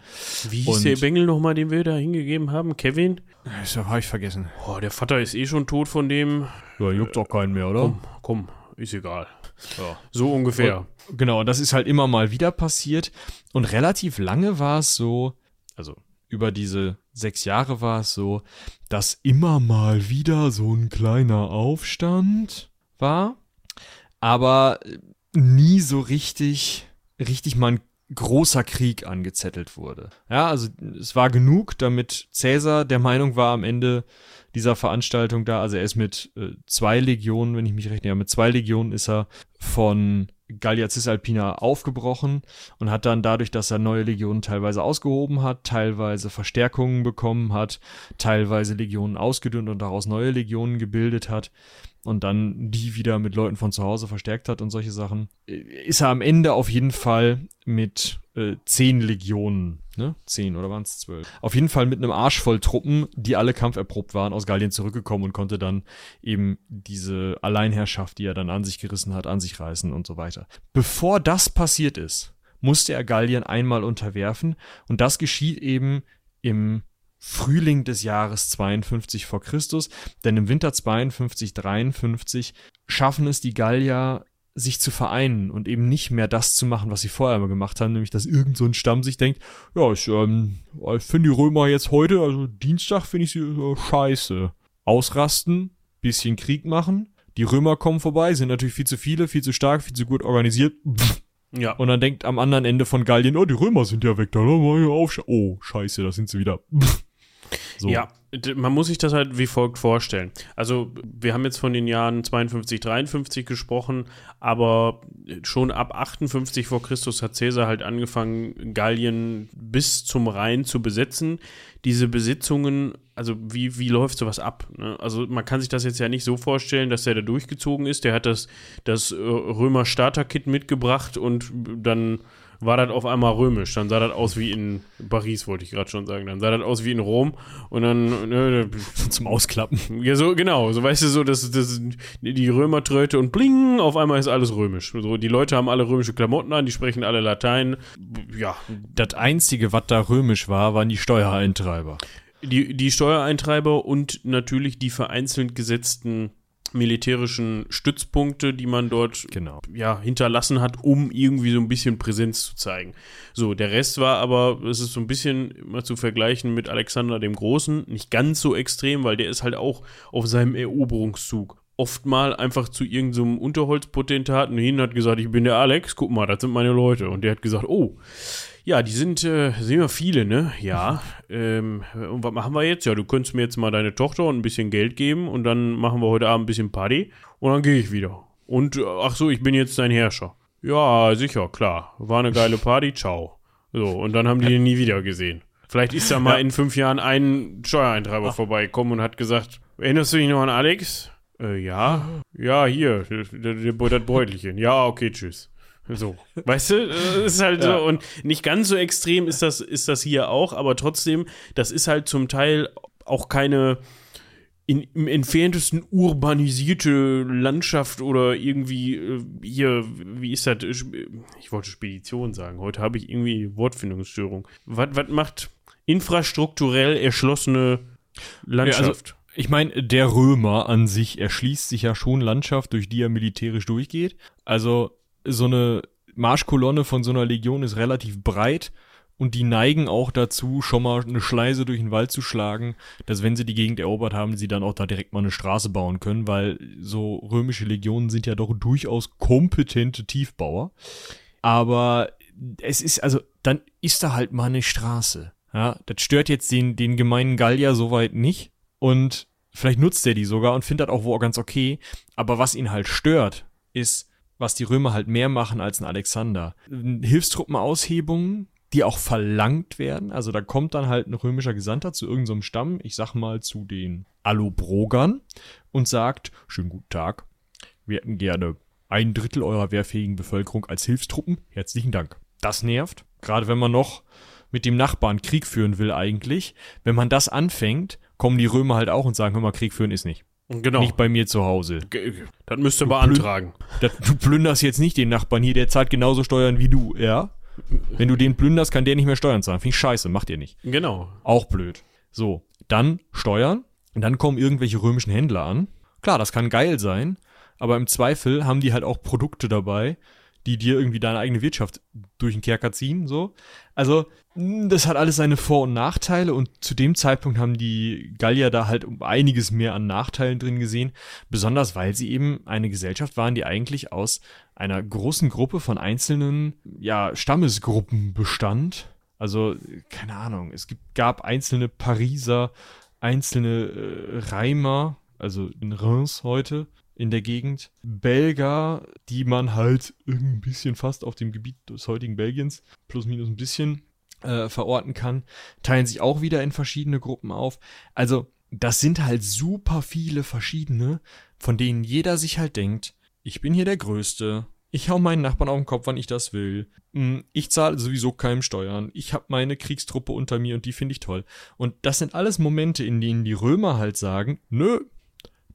Wie hieß Und, der Bengel nochmal, den wir da hingegeben haben? Kevin? Das habe ich vergessen. Oh, der Vater ist eh schon tot von dem. Ja, juckt auch keinen mehr, oder? Komm, komm, ist egal. Ja. So ungefähr. Und, genau, das ist halt immer mal wieder passiert. Und relativ lange war es so, also über diese sechs Jahre war es so, dass immer mal wieder so ein kleiner Aufstand war, aber nie so richtig, richtig mal ein großer Krieg angezettelt wurde. Ja, also es war genug, damit Cäsar der Meinung war am Ende dieser Veranstaltung da, also er ist mit äh, zwei Legionen, wenn ich mich recht erinnere, mit zwei Legionen ist er von Gallia Cisalpina aufgebrochen und hat dann dadurch, dass er neue Legionen teilweise ausgehoben hat, teilweise Verstärkungen bekommen hat, teilweise Legionen ausgedünnt und daraus neue Legionen gebildet hat und dann die wieder mit Leuten von zu Hause verstärkt hat und solche Sachen, ist er am Ende auf jeden Fall mit äh, zehn Legionen, ne? Zehn oder waren es zwölf? Auf jeden Fall mit einem Arsch voll Truppen, die alle kampferprobt waren, aus Gallien zurückgekommen und konnte dann eben diese Alleinherrschaft, die er dann an sich gerissen hat, an sich reißen und so weiter. Bevor das passiert ist, musste er Gallien einmal unterwerfen und das geschieht eben im Frühling des Jahres 52 vor Christus, denn im Winter 52, 53 schaffen es die Gallier sich zu vereinen und eben nicht mehr das zu machen, was sie vorher immer gemacht haben, nämlich dass irgend so ein Stamm sich denkt, ja, ich, ähm, ich finde die Römer jetzt heute, also Dienstag finde ich sie äh, scheiße. Ausrasten, bisschen Krieg machen, die Römer kommen vorbei, sind natürlich viel zu viele, viel zu stark, viel zu gut organisiert. Ja. Und dann denkt am anderen Ende von Gallien, oh, die Römer sind ja weg, da auf. Oh, scheiße, da sind sie wieder. So. Ja, man muss sich das halt wie folgt vorstellen. Also, wir haben jetzt von den Jahren 52, 53 gesprochen, aber schon ab 58 vor Christus hat Caesar halt angefangen, Gallien bis zum Rhein zu besetzen. Diese Besitzungen, also wie, wie läuft sowas ab? Ne? Also, man kann sich das jetzt ja nicht so vorstellen, dass der da durchgezogen ist. Der hat das, das äh, Römer-Starter-Kit mitgebracht und dann war das auf einmal römisch. Dann sah das aus wie in Paris, wollte ich gerade schon sagen. Dann sah das aus wie in Rom und dann ne, <laughs> zum Ausklappen. Ja, so genau. So weißt du so, dass das, die Römertröte und bling, auf einmal ist alles römisch. So, die Leute haben alle römische Klamotten an, die sprechen alle Latein. Ja. Das einzige, was da römisch war, waren die Steuereintreiber. Die, die Steuereintreiber und natürlich die vereinzelt gesetzten militärischen Stützpunkte, die man dort genau. ja, hinterlassen hat, um irgendwie so ein bisschen Präsenz zu zeigen. So, der Rest war aber, es ist so ein bisschen immer zu vergleichen mit Alexander dem Großen, nicht ganz so extrem, weil der ist halt auch auf seinem Eroberungszug oft mal einfach zu irgendeinem so Unterholzpotentaten hin und hat gesagt, ich bin der Alex, guck mal, das sind meine Leute. Und der hat gesagt, oh, ja, die sind, äh, sehen wir viele, ne? Ja. Ähm, und was machen wir jetzt? Ja, du könntest mir jetzt mal deine Tochter und ein bisschen Geld geben und dann machen wir heute Abend ein bisschen Party und dann gehe ich wieder. Und äh, ach so, ich bin jetzt dein Herrscher. Ja, sicher, klar. War eine geile Party, ciao. So, und dann haben die den nie wieder gesehen. Vielleicht ist da mal ja. in fünf Jahren ein Steuereintreiber ach. vorbeigekommen und hat gesagt, erinnerst du dich noch an Alex? Äh, ja. Ja, hier, das Beutelchen. Ja, okay, tschüss. So, weißt du, das ist halt ja. so und nicht ganz so extrem ist das ist das hier auch, aber trotzdem, das ist halt zum Teil auch keine in, im entferntesten urbanisierte Landschaft oder irgendwie äh, hier, wie ist das? Ich wollte Spedition sagen. Heute habe ich irgendwie Wortfindungsstörung. Was, was macht infrastrukturell erschlossene Landschaft? Ja, also ich meine, der Römer an sich erschließt sich ja schon Landschaft, durch die er militärisch durchgeht. Also so eine Marschkolonne von so einer Legion ist relativ breit und die neigen auch dazu, schon mal eine Schleise durch den Wald zu schlagen, dass wenn sie die Gegend erobert haben, sie dann auch da direkt mal eine Straße bauen können, weil so römische Legionen sind ja doch durchaus kompetente Tiefbauer. Aber es ist, also, dann ist da halt mal eine Straße. Ja, das stört jetzt den, den gemeinen Gallier soweit nicht. Und vielleicht nutzt er die sogar und findet das auch wohl ganz okay. Aber was ihn halt stört, ist, was die Römer halt mehr machen als ein Alexander. Hilfstruppenaushebungen, die auch verlangt werden. Also da kommt dann halt ein römischer Gesandter zu irgendeinem so Stamm, ich sag mal zu den Allobrogern und sagt, schönen guten Tag, wir hätten gerne ein Drittel eurer wehrfähigen Bevölkerung als Hilfstruppen. Herzlichen Dank. Das nervt, gerade wenn man noch mit dem Nachbarn Krieg führen will eigentlich. Wenn man das anfängt, kommen die Römer halt auch und sagen, hör mal, Krieg führen ist nicht. Genau. Nicht bei mir zu Hause. Das müsst ihr beantragen. Das, du plünderst jetzt nicht den Nachbarn hier, der zahlt genauso Steuern wie du, ja? Wenn du den plünderst, kann der nicht mehr Steuern zahlen. Finde ich scheiße, macht ihr nicht. Genau. Auch blöd. So, dann Steuern. Und dann kommen irgendwelche römischen Händler an. Klar, das kann geil sein, aber im Zweifel haben die halt auch Produkte dabei, die dir irgendwie deine eigene Wirtschaft durch den Kerker ziehen, so. Also, hm, das hat alles seine Vor- und Nachteile und zu dem Zeitpunkt haben die Gallier da halt um einiges mehr an Nachteilen drin gesehen, besonders weil sie eben eine Gesellschaft waren, die eigentlich aus einer großen Gruppe von einzelnen, ja, Stammesgruppen bestand. Also, keine Ahnung, es gibt, gab einzelne Pariser, einzelne äh, Reimer, also in Reims heute, in der Gegend. Belger, die man halt ein bisschen fast auf dem Gebiet des heutigen Belgiens, plus minus ein bisschen, äh, verorten kann, teilen sich auch wieder in verschiedene Gruppen auf. Also, das sind halt super viele verschiedene, von denen jeder sich halt denkt, ich bin hier der Größte, ich hau meinen Nachbarn auf den Kopf, wann ich das will. Hm, ich zahle sowieso keinem Steuern. Ich habe meine Kriegstruppe unter mir und die finde ich toll. Und das sind alles Momente, in denen die Römer halt sagen, nö,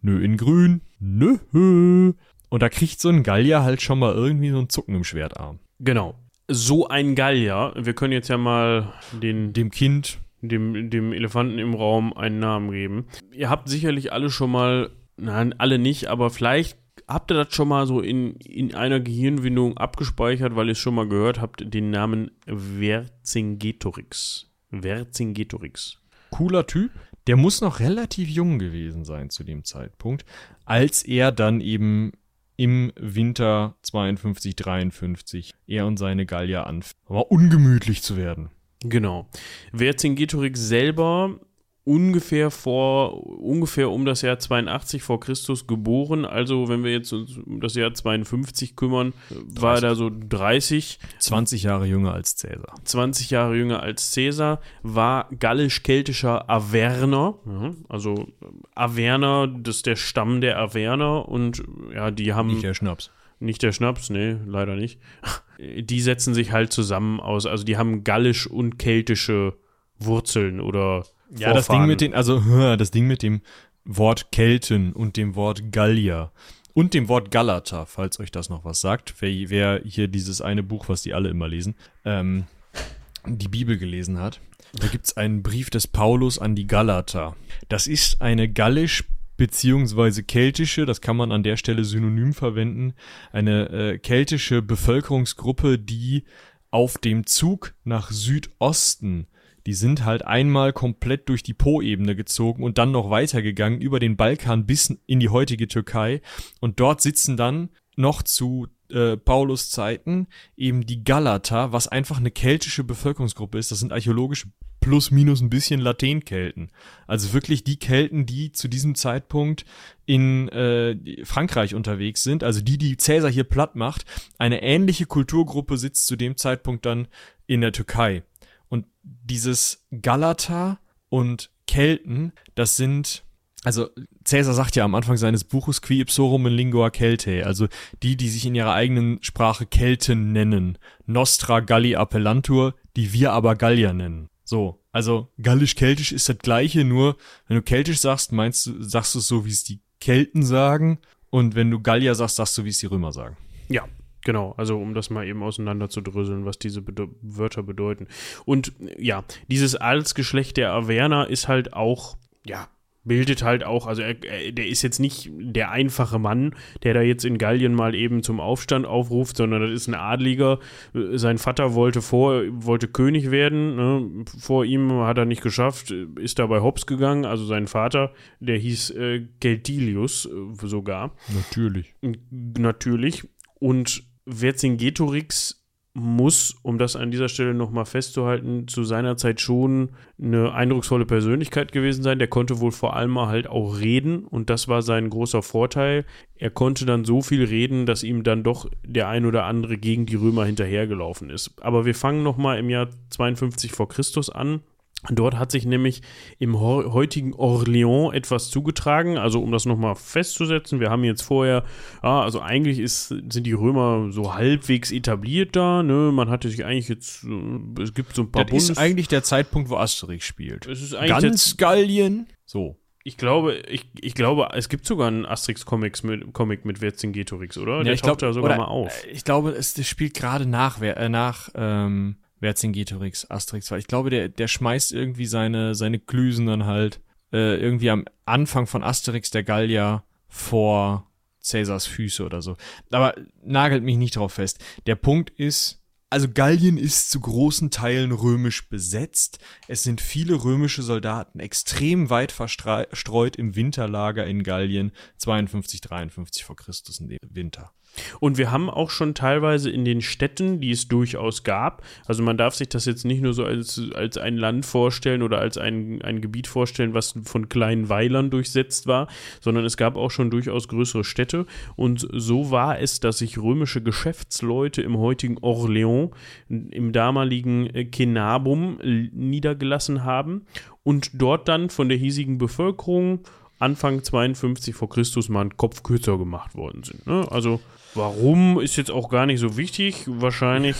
nö in grün, nö. Und da kriegt so ein Gallier halt schon mal irgendwie so ein Zucken im Schwertarm. Genau. So ein Gallier, wir können jetzt ja mal den, Dem Kind, dem, dem Elefanten im Raum einen Namen geben. Ihr habt sicherlich alle schon mal, nein, alle nicht, aber vielleicht habt ihr das schon mal so in, in einer Gehirnwindung abgespeichert, weil ihr es schon mal gehört habt, den Namen Vercingetorix. Vercingetorix. cooler Typ, der muss noch relativ jung gewesen sein zu dem Zeitpunkt, als er dann eben im Winter 52, 53 er und seine Gallier anfingen, aber ungemütlich zu werden. Genau. Vercingetorix selber ungefähr vor, ungefähr um das Jahr 82 vor Christus geboren. Also, wenn wir jetzt uns um das Jahr 52 kümmern, war er da so 30, 20 Jahre jünger als Cäsar. 20 Jahre jünger als Caesar, war gallisch-keltischer Averner. Also, Averner, das ist der Stamm der Averner und ja, die haben. Nicht der Schnaps. Nicht der Schnaps, nee, leider nicht. <laughs> Die setzen sich halt zusammen aus. Also die haben gallisch und keltische Wurzeln oder Ja, das Ding mit den, also das Ding mit dem Wort Kelten und dem Wort Gallier und dem Wort Galater, falls euch das noch was sagt, wer, wer hier dieses eine Buch, was die alle immer lesen, ähm, die Bibel gelesen hat. Da gibt's einen Brief des Paulus an die Galater. Das ist eine gallisch beziehungsweise keltische, das kann man an der Stelle synonym verwenden, eine äh, keltische Bevölkerungsgruppe, die auf dem Zug nach Südosten die sind halt einmal komplett durch die Po-Ebene gezogen und dann noch weitergegangen über den Balkan bis in die heutige Türkei. Und dort sitzen dann noch zu äh, Paulus Zeiten eben die Galater, was einfach eine keltische Bevölkerungsgruppe ist. Das sind archäologisch plus minus ein bisschen Lateinkelten. Also wirklich die Kelten, die zu diesem Zeitpunkt in äh, Frankreich unterwegs sind, also die, die Cäsar hier platt macht. Eine ähnliche Kulturgruppe sitzt zu dem Zeitpunkt dann in der Türkei. Und dieses Galata und Kelten, das sind, also Cäsar sagt ja am Anfang seines Buches qui ipsorum in lingua Keltae, also die, die sich in ihrer eigenen Sprache Kelten nennen. Nostra Galli appellantur, die wir aber Gallier nennen. So, also gallisch-keltisch ist das gleiche, nur wenn du keltisch sagst, meinst du, sagst du es so, wie es die Kelten sagen, und wenn du Gallier sagst, sagst du, wie es die Römer sagen. Ja, genau. Also um das mal eben auseinander zu dröseln, was diese Bede Wörter bedeuten. Und ja, dieses Adelsgeschlecht der Averner ist halt auch, ja, bildet halt auch, also er, er, der ist jetzt nicht der einfache Mann, der da jetzt in Gallien mal eben zum Aufstand aufruft, sondern das ist ein Adliger. Sein Vater wollte vor, wollte König werden, ne? vor ihm hat er nicht geschafft, ist dabei hops gegangen, also sein Vater, der hieß äh, Geltilius äh, sogar. Natürlich. Natürlich. Und Vercingetorix muss, um das an dieser Stelle nochmal festzuhalten, zu seiner Zeit schon eine eindrucksvolle Persönlichkeit gewesen sein. Der konnte wohl vor allem halt auch reden und das war sein großer Vorteil. Er konnte dann so viel reden, dass ihm dann doch der ein oder andere gegen die Römer hinterhergelaufen ist. Aber wir fangen nochmal im Jahr 52 vor Christus an Dort hat sich nämlich im heutigen Orléans etwas zugetragen. Also um das nochmal festzusetzen, wir haben jetzt vorher, ja, also eigentlich ist, sind die Römer so halbwegs etabliert da. Ne? Man hatte sich eigentlich jetzt, äh, es gibt so ein paar Das Bundes ist eigentlich der Zeitpunkt, wo Asterix spielt. Es ist eigentlich Ganz Gallien. So. Ich glaube, ich, ich glaube, es gibt sogar einen Asterix-Comic mit, Comic mit Vercingetorix, oder? Ja, Der taucht glaub, da sogar mal auf. Ich glaube, es spielt gerade nach, äh, nach ähm, Vercingetorix, Asterix, weil ich glaube, der, der schmeißt irgendwie seine, seine Klüsen dann halt äh, irgendwie am Anfang von Asterix der Gallier vor Cäsars Füße oder so. Aber nagelt mich nicht drauf fest. Der Punkt ist, also Gallien ist zu großen Teilen römisch besetzt. Es sind viele römische Soldaten extrem weit verstreut im Winterlager in Gallien 52, 53 vor Christus dem Winter. Und wir haben auch schon teilweise in den Städten, die es durchaus gab, also man darf sich das jetzt nicht nur so als, als ein Land vorstellen oder als ein, ein Gebiet vorstellen, was von kleinen Weilern durchsetzt war, sondern es gab auch schon durchaus größere Städte. Und so war es, dass sich römische Geschäftsleute im heutigen Orléans, im damaligen Kenabum niedergelassen haben und dort dann von der hiesigen Bevölkerung Anfang 52 vor Christus mal einen Kopf kürzer gemacht worden sind. Ne? Also Warum ist jetzt auch gar nicht so wichtig. Wahrscheinlich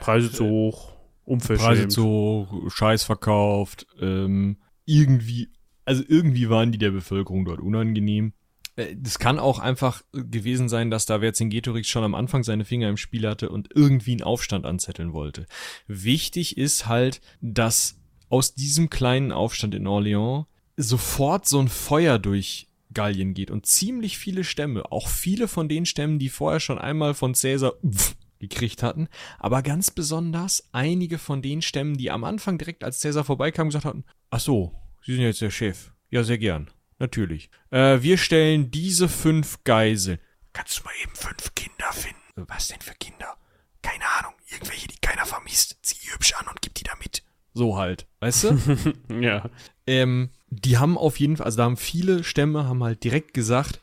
Preise zu hoch, unverschämt. Preise zu hoch, Scheiß verkauft, ähm, irgendwie, also irgendwie waren die der Bevölkerung dort unangenehm. Äh, das kann auch einfach gewesen sein, dass da Vercingetorix schon am Anfang seine Finger im Spiel hatte und irgendwie einen Aufstand anzetteln wollte. Wichtig ist halt, dass aus diesem kleinen Aufstand in Orléans sofort so ein Feuer durch Gallien geht und ziemlich viele Stämme, auch viele von den Stämmen, die vorher schon einmal von Caesar gekriegt hatten, aber ganz besonders einige von den Stämmen, die am Anfang direkt als Caesar vorbeikam gesagt hatten, ach so, Sie sind jetzt der Chef. Ja, sehr gern. Natürlich. Äh, wir stellen diese fünf Geiseln. Kannst du mal eben fünf Kinder finden? Was denn für Kinder? Keine Ahnung. Irgendwelche, die keiner vermisst. Zieh hübsch an und gib die da mit. So halt. Weißt du? <laughs> ja. Ähm, die haben auf jeden Fall, also da haben viele Stämme haben halt direkt gesagt,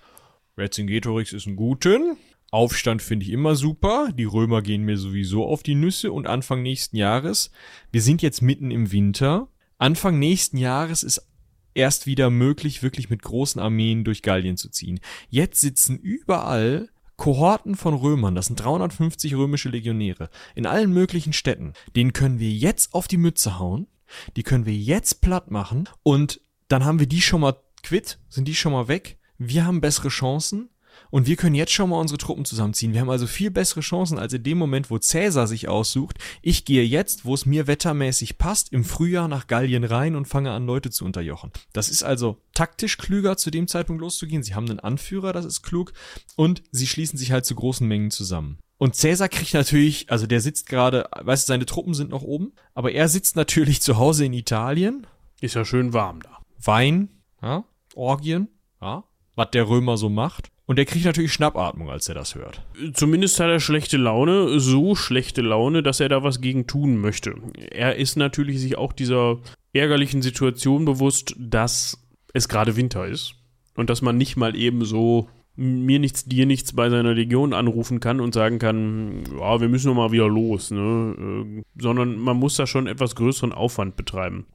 Vercingetorix ist ein Guten. Aufstand finde ich immer super. Die Römer gehen mir sowieso auf die Nüsse und Anfang nächsten Jahres, wir sind jetzt mitten im Winter. Anfang nächsten Jahres ist erst wieder möglich, wirklich mit großen Armeen durch Gallien zu ziehen. Jetzt sitzen überall Kohorten von Römern, das sind 350 römische Legionäre, in allen möglichen Städten. Den können wir jetzt auf die Mütze hauen, die können wir jetzt platt machen und dann haben wir die schon mal quitt, sind die schon mal weg. Wir haben bessere Chancen und wir können jetzt schon mal unsere Truppen zusammenziehen. Wir haben also viel bessere Chancen als in dem Moment, wo Cäsar sich aussucht. Ich gehe jetzt, wo es mir wettermäßig passt, im Frühjahr nach Gallien rein und fange an, Leute zu unterjochen. Das ist also taktisch klüger, zu dem Zeitpunkt loszugehen. Sie haben einen Anführer, das ist klug. Und sie schließen sich halt zu großen Mengen zusammen. Und Cäsar kriegt natürlich, also der sitzt gerade, weißt du, seine Truppen sind noch oben, aber er sitzt natürlich zu Hause in Italien. Ist ja schön warm da. Wein, ja, Orgien, ja, was der Römer so macht. Und der kriegt natürlich Schnappatmung, als er das hört. Zumindest hat er schlechte Laune, so schlechte Laune, dass er da was gegen tun möchte. Er ist natürlich sich auch dieser ärgerlichen Situation bewusst, dass es gerade Winter ist und dass man nicht mal eben so mir nichts, dir nichts bei seiner Legion anrufen kann und sagen kann, ja, wir müssen noch mal wieder los, ne? Äh, sondern man muss da schon etwas größeren Aufwand betreiben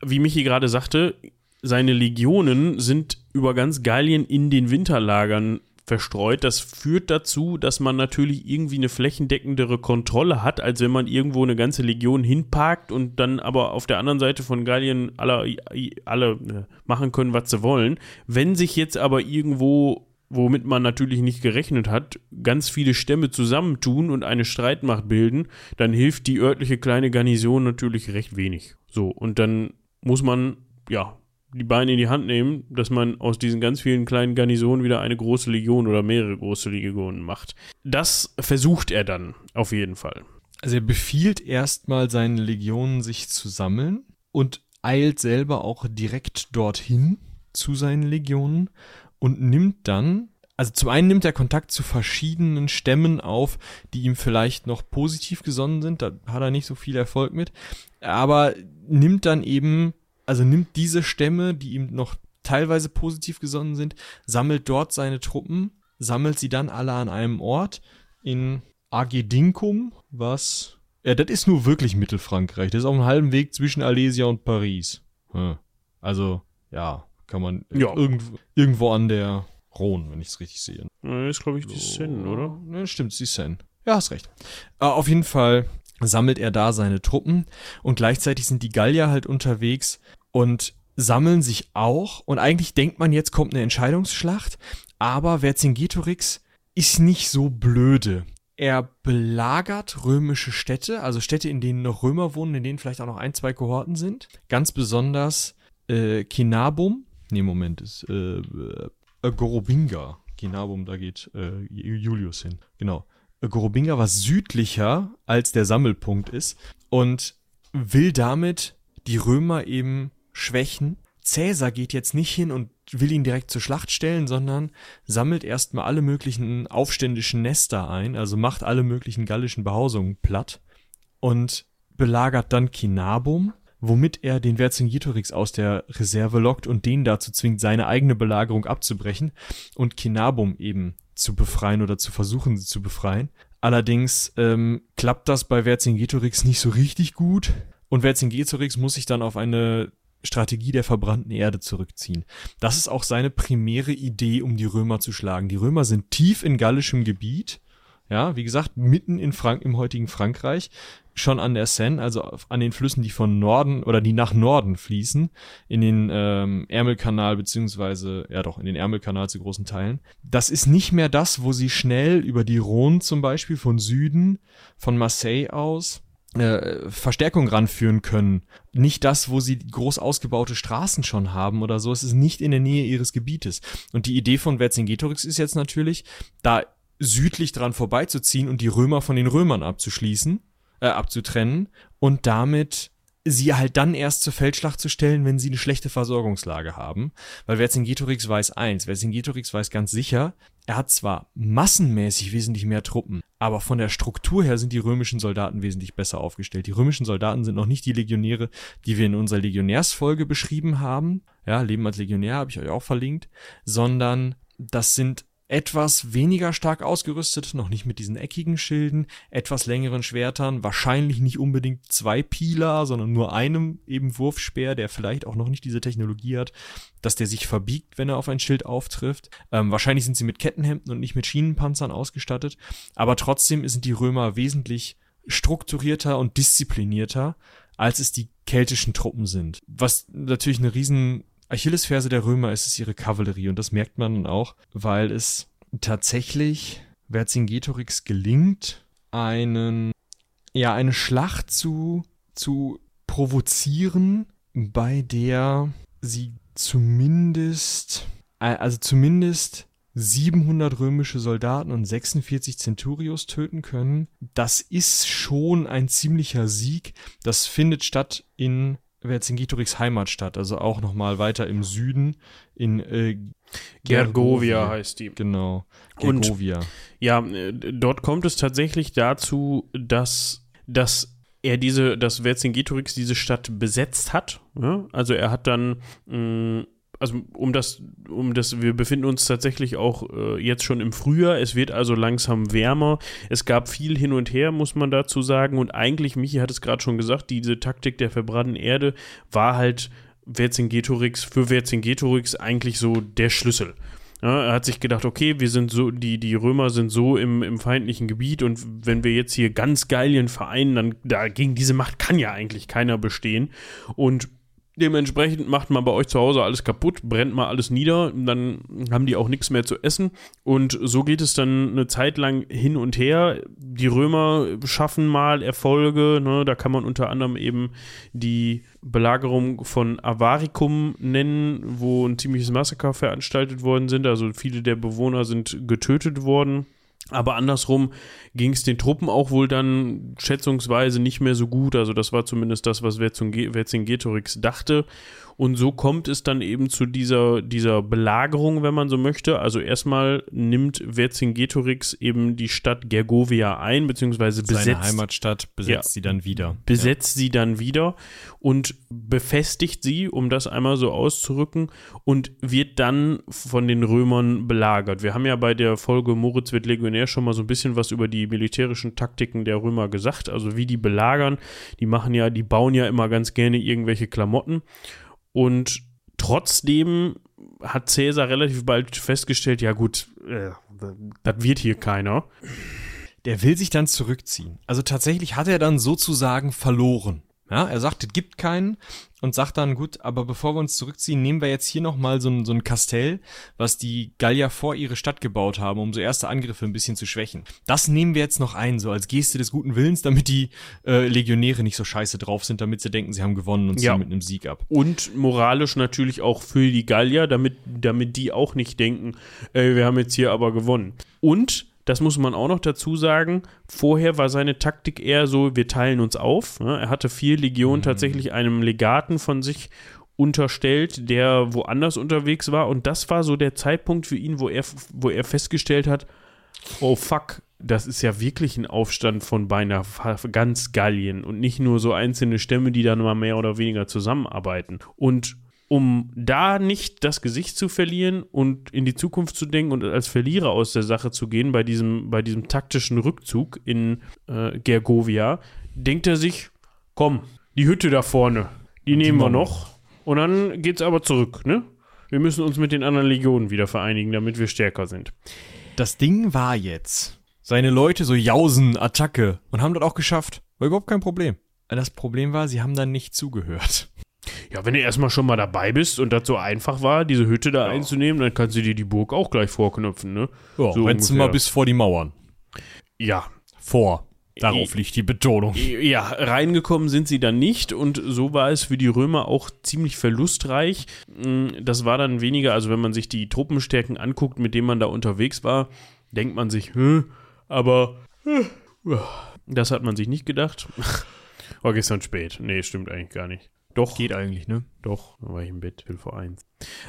wie Michi gerade sagte, seine Legionen sind über ganz Gallien in den Winterlagern verstreut. Das führt dazu, dass man natürlich irgendwie eine flächendeckendere Kontrolle hat, als wenn man irgendwo eine ganze Legion hinparkt und dann aber auf der anderen Seite von Gallien alle, alle äh, machen können, was sie wollen. Wenn sich jetzt aber irgendwo womit man natürlich nicht gerechnet hat, ganz viele Stämme zusammentun und eine Streitmacht bilden, dann hilft die örtliche kleine Garnison natürlich recht wenig. So, und dann muss man, ja, die Beine in die Hand nehmen, dass man aus diesen ganz vielen kleinen Garnisonen wieder eine große Legion oder mehrere große Legionen macht. Das versucht er dann auf jeden Fall. Also er befiehlt erstmal seinen Legionen, sich zu sammeln und eilt selber auch direkt dorthin zu seinen Legionen und nimmt dann, also zum einen nimmt er Kontakt zu verschiedenen Stämmen auf, die ihm vielleicht noch positiv gesonnen sind, da hat er nicht so viel Erfolg mit, aber nimmt dann eben, also nimmt diese Stämme, die ihm noch teilweise positiv gesonnen sind, sammelt dort seine Truppen, sammelt sie dann alle an einem Ort in Agedincum, was ja, das ist nur wirklich Mittelfrankreich. Das ist auf einem halben Weg zwischen Alesia und Paris. Also, ja, kann man Ja. irgendwo, irgendwo an der Rhone, wenn ich es richtig sehe. Das ist, glaube ich, die Seine, oder? Ne, stimmt, die Seine. Ja, hast recht. Äh, auf jeden Fall sammelt er da seine Truppen und gleichzeitig sind die Gallier halt unterwegs und sammeln sich auch. Und eigentlich denkt man, jetzt kommt eine Entscheidungsschlacht, aber Vercingetorix ist nicht so blöde. Er belagert römische Städte, also Städte, in denen noch Römer wohnen, in denen vielleicht auch noch ein, zwei Kohorten sind. Ganz besonders äh, Kinabum. Nee, Moment, ist äh, äh, Gorobinga. Kinabum, da geht äh, Julius hin. Genau. Gorobinga war südlicher, als der Sammelpunkt ist und will damit die Römer eben schwächen. Cäsar geht jetzt nicht hin und will ihn direkt zur Schlacht stellen, sondern sammelt erstmal alle möglichen aufständischen Nester ein, also macht alle möglichen gallischen Behausungen platt und belagert dann Kinabum, womit er den Vercingetorix aus der Reserve lockt und den dazu zwingt, seine eigene Belagerung abzubrechen und Kinabum eben zu befreien oder zu versuchen, sie zu befreien. Allerdings ähm, klappt das bei Vercingetorix nicht so richtig gut und Vercingetorix muss sich dann auf eine Strategie der verbrannten Erde zurückziehen. Das ist auch seine primäre Idee, um die Römer zu schlagen. Die Römer sind tief in gallischem Gebiet, ja, wie gesagt, mitten in Frank im heutigen Frankreich, schon an der Seine, also an den Flüssen, die von Norden oder die nach Norden fließen, in den ähm, Ärmelkanal beziehungsweise ja doch in den Ärmelkanal zu großen Teilen. Das ist nicht mehr das, wo sie schnell über die Rhone zum Beispiel von Süden, von Marseille aus äh, Verstärkung ranführen können. Nicht das, wo sie groß ausgebaute Straßen schon haben oder so. Es ist nicht in der Nähe ihres Gebietes. Und die Idee von Vercingetorix ist jetzt natürlich, da südlich dran vorbeizuziehen und die Römer von den Römern abzuschließen, äh, abzutrennen und damit sie halt dann erst zur Feldschlacht zu stellen, wenn sie eine schlechte Versorgungslage haben. Weil Vercingetorix weiß eins, Vercingetorix weiß ganz sicher, er hat zwar massenmäßig wesentlich mehr Truppen, aber von der Struktur her sind die römischen Soldaten wesentlich besser aufgestellt. Die römischen Soldaten sind noch nicht die Legionäre, die wir in unserer Legionärsfolge beschrieben haben. Ja, Leben als Legionär habe ich euch auch verlinkt, sondern das sind etwas weniger stark ausgerüstet, noch nicht mit diesen eckigen Schilden, etwas längeren Schwertern, wahrscheinlich nicht unbedingt zwei Pila, sondern nur einem eben Wurfspeer, der vielleicht auch noch nicht diese Technologie hat, dass der sich verbiegt, wenn er auf ein Schild auftrifft. Ähm, wahrscheinlich sind sie mit Kettenhemden und nicht mit Schienenpanzern ausgestattet, aber trotzdem sind die Römer wesentlich strukturierter und disziplinierter, als es die keltischen Truppen sind. Was natürlich eine riesen Achillesferse der Römer ist, ist ihre Kavallerie und das merkt man dann auch, weil es tatsächlich Vercingetorix gelingt, einen, ja, eine Schlacht zu, zu provozieren, bei der sie zumindest, äh, also zumindest 700 römische Soldaten und 46 Centurios töten können. Das ist schon ein ziemlicher Sieg. Das findet statt in Vercingetorix Heimatstadt, also auch nochmal weiter im Süden in äh, Gergovia heißt die. Genau, Und- Gergovia. Ja, äh, dort kommt es tatsächlich dazu, dass, dass er diese, dass Vercingetorix diese Stadt besetzt hat. Ja? Also er hat dann, mh, also um das, um das, wir befinden uns tatsächlich auch äh, jetzt schon im Frühjahr. Es wird also langsam wärmer. Es gab viel hin und her, muss man dazu sagen. Und eigentlich, Michi hat es gerade schon gesagt, diese Taktik der verbrannten Erde war halt Vercingetorix für Vercingetorix eigentlich so der Schlüssel. Ja, er hat sich gedacht, okay, wir sind so, die, die Römer sind so im, im feindlichen Gebiet und wenn wir jetzt hier ganz Gallien vereinen, dann dagegen diese Macht kann ja eigentlich keiner bestehen. Und Dementsprechend macht man bei euch zu Hause alles kaputt, brennt mal alles nieder, dann haben die auch nichts mehr zu essen. Und so geht es dann eine Zeit lang hin und her. Die Römer schaffen mal Erfolge, ne? da kann man unter anderem eben die Belagerung von Avaricum nennen, wo ein ziemliches Massaker veranstaltet worden sind. Also viele der Bewohner sind getötet worden. Aber andersrum ging es den Truppen auch wohl dann schätzungsweise nicht mehr so gut. Also das war zumindest das, was Vercingetorix dachte. Und so kommt es dann eben zu dieser, dieser Belagerung, wenn man so möchte. Also erstmal nimmt Vercingetorix eben die Stadt Gergovia ein, beziehungsweise besetzt. Seine Heimatstadt besetzt ja, sie dann wieder. Besetzt ja. sie dann wieder und befestigt sie, um das einmal so auszurücken, und wird dann von den Römern belagert. Wir haben ja bei der Folge Moritz wird Legionär schon mal so ein bisschen was über die militärischen Taktiken der Römer gesagt, also wie die belagern. Die machen ja, die bauen ja immer ganz gerne irgendwelche Klamotten. Und trotzdem hat Cäsar relativ bald festgestellt, ja gut, äh, das wird hier keiner. Der will sich dann zurückziehen. Also tatsächlich hat er dann sozusagen verloren. Ja, er sagt, es gibt keinen und sagt dann, gut, aber bevor wir uns zurückziehen, nehmen wir jetzt hier nochmal so ein, so ein Kastell, was die Gallier vor ihre Stadt gebaut haben, um so erste Angriffe ein bisschen zu schwächen. Das nehmen wir jetzt noch ein, so als Geste des guten Willens, damit die äh, Legionäre nicht so scheiße drauf sind, damit sie denken, sie haben gewonnen und ziehen ja. mit einem Sieg ab. Und moralisch natürlich auch für die Gallier, damit, damit die auch nicht denken, äh, wir haben jetzt hier aber gewonnen. Und das muss man auch noch dazu sagen. Vorher war seine Taktik eher so, wir teilen uns auf. Er hatte vier Legionen mhm. tatsächlich einem Legaten von sich unterstellt, der woanders unterwegs war. Und das war so der Zeitpunkt für ihn, wo er, wo er festgestellt hat, oh fuck, das ist ja wirklich ein Aufstand von beinahe ganz Gallien und nicht nur so einzelne Stämme, die dann mal mehr oder weniger zusammenarbeiten. Und um da nicht das Gesicht zu verlieren und in die Zukunft zu denken und als Verlierer aus der Sache zu gehen bei diesem, bei diesem taktischen Rückzug in äh, Gergovia, denkt er sich, komm, die Hütte da vorne, die nehmen wir noch und dann geht's aber zurück, ne? Wir müssen uns mit den anderen Legionen wieder vereinigen, damit wir stärker sind. Das Ding war jetzt, seine Leute so jausen, Attacke und haben das auch geschafft. War überhaupt kein Problem. Das Problem war, sie haben dann nicht zugehört. Ja, wenn du erstmal schon mal dabei bist und das so einfach war, diese Hütte da ja. einzunehmen, dann kannst du dir die Burg auch gleich vorknöpfen, ne? Ja, so rennst du mal bis vor die Mauern. Ja. Vor. Darauf liegt die Betonung. Ja, reingekommen sind sie dann nicht und so war es für die Römer auch ziemlich verlustreich. Mm, das war dann weniger, also wenn man sich die Truppenstärken anguckt, mit denen man da unterwegs war, denkt man sich, hm, aber das hat man sich nicht gedacht. <laughs> War gestern spät. Nee, stimmt eigentlich gar nicht. Doch. Geht eigentlich, ne? Doch, da war ich im Bett, Hilfe 1.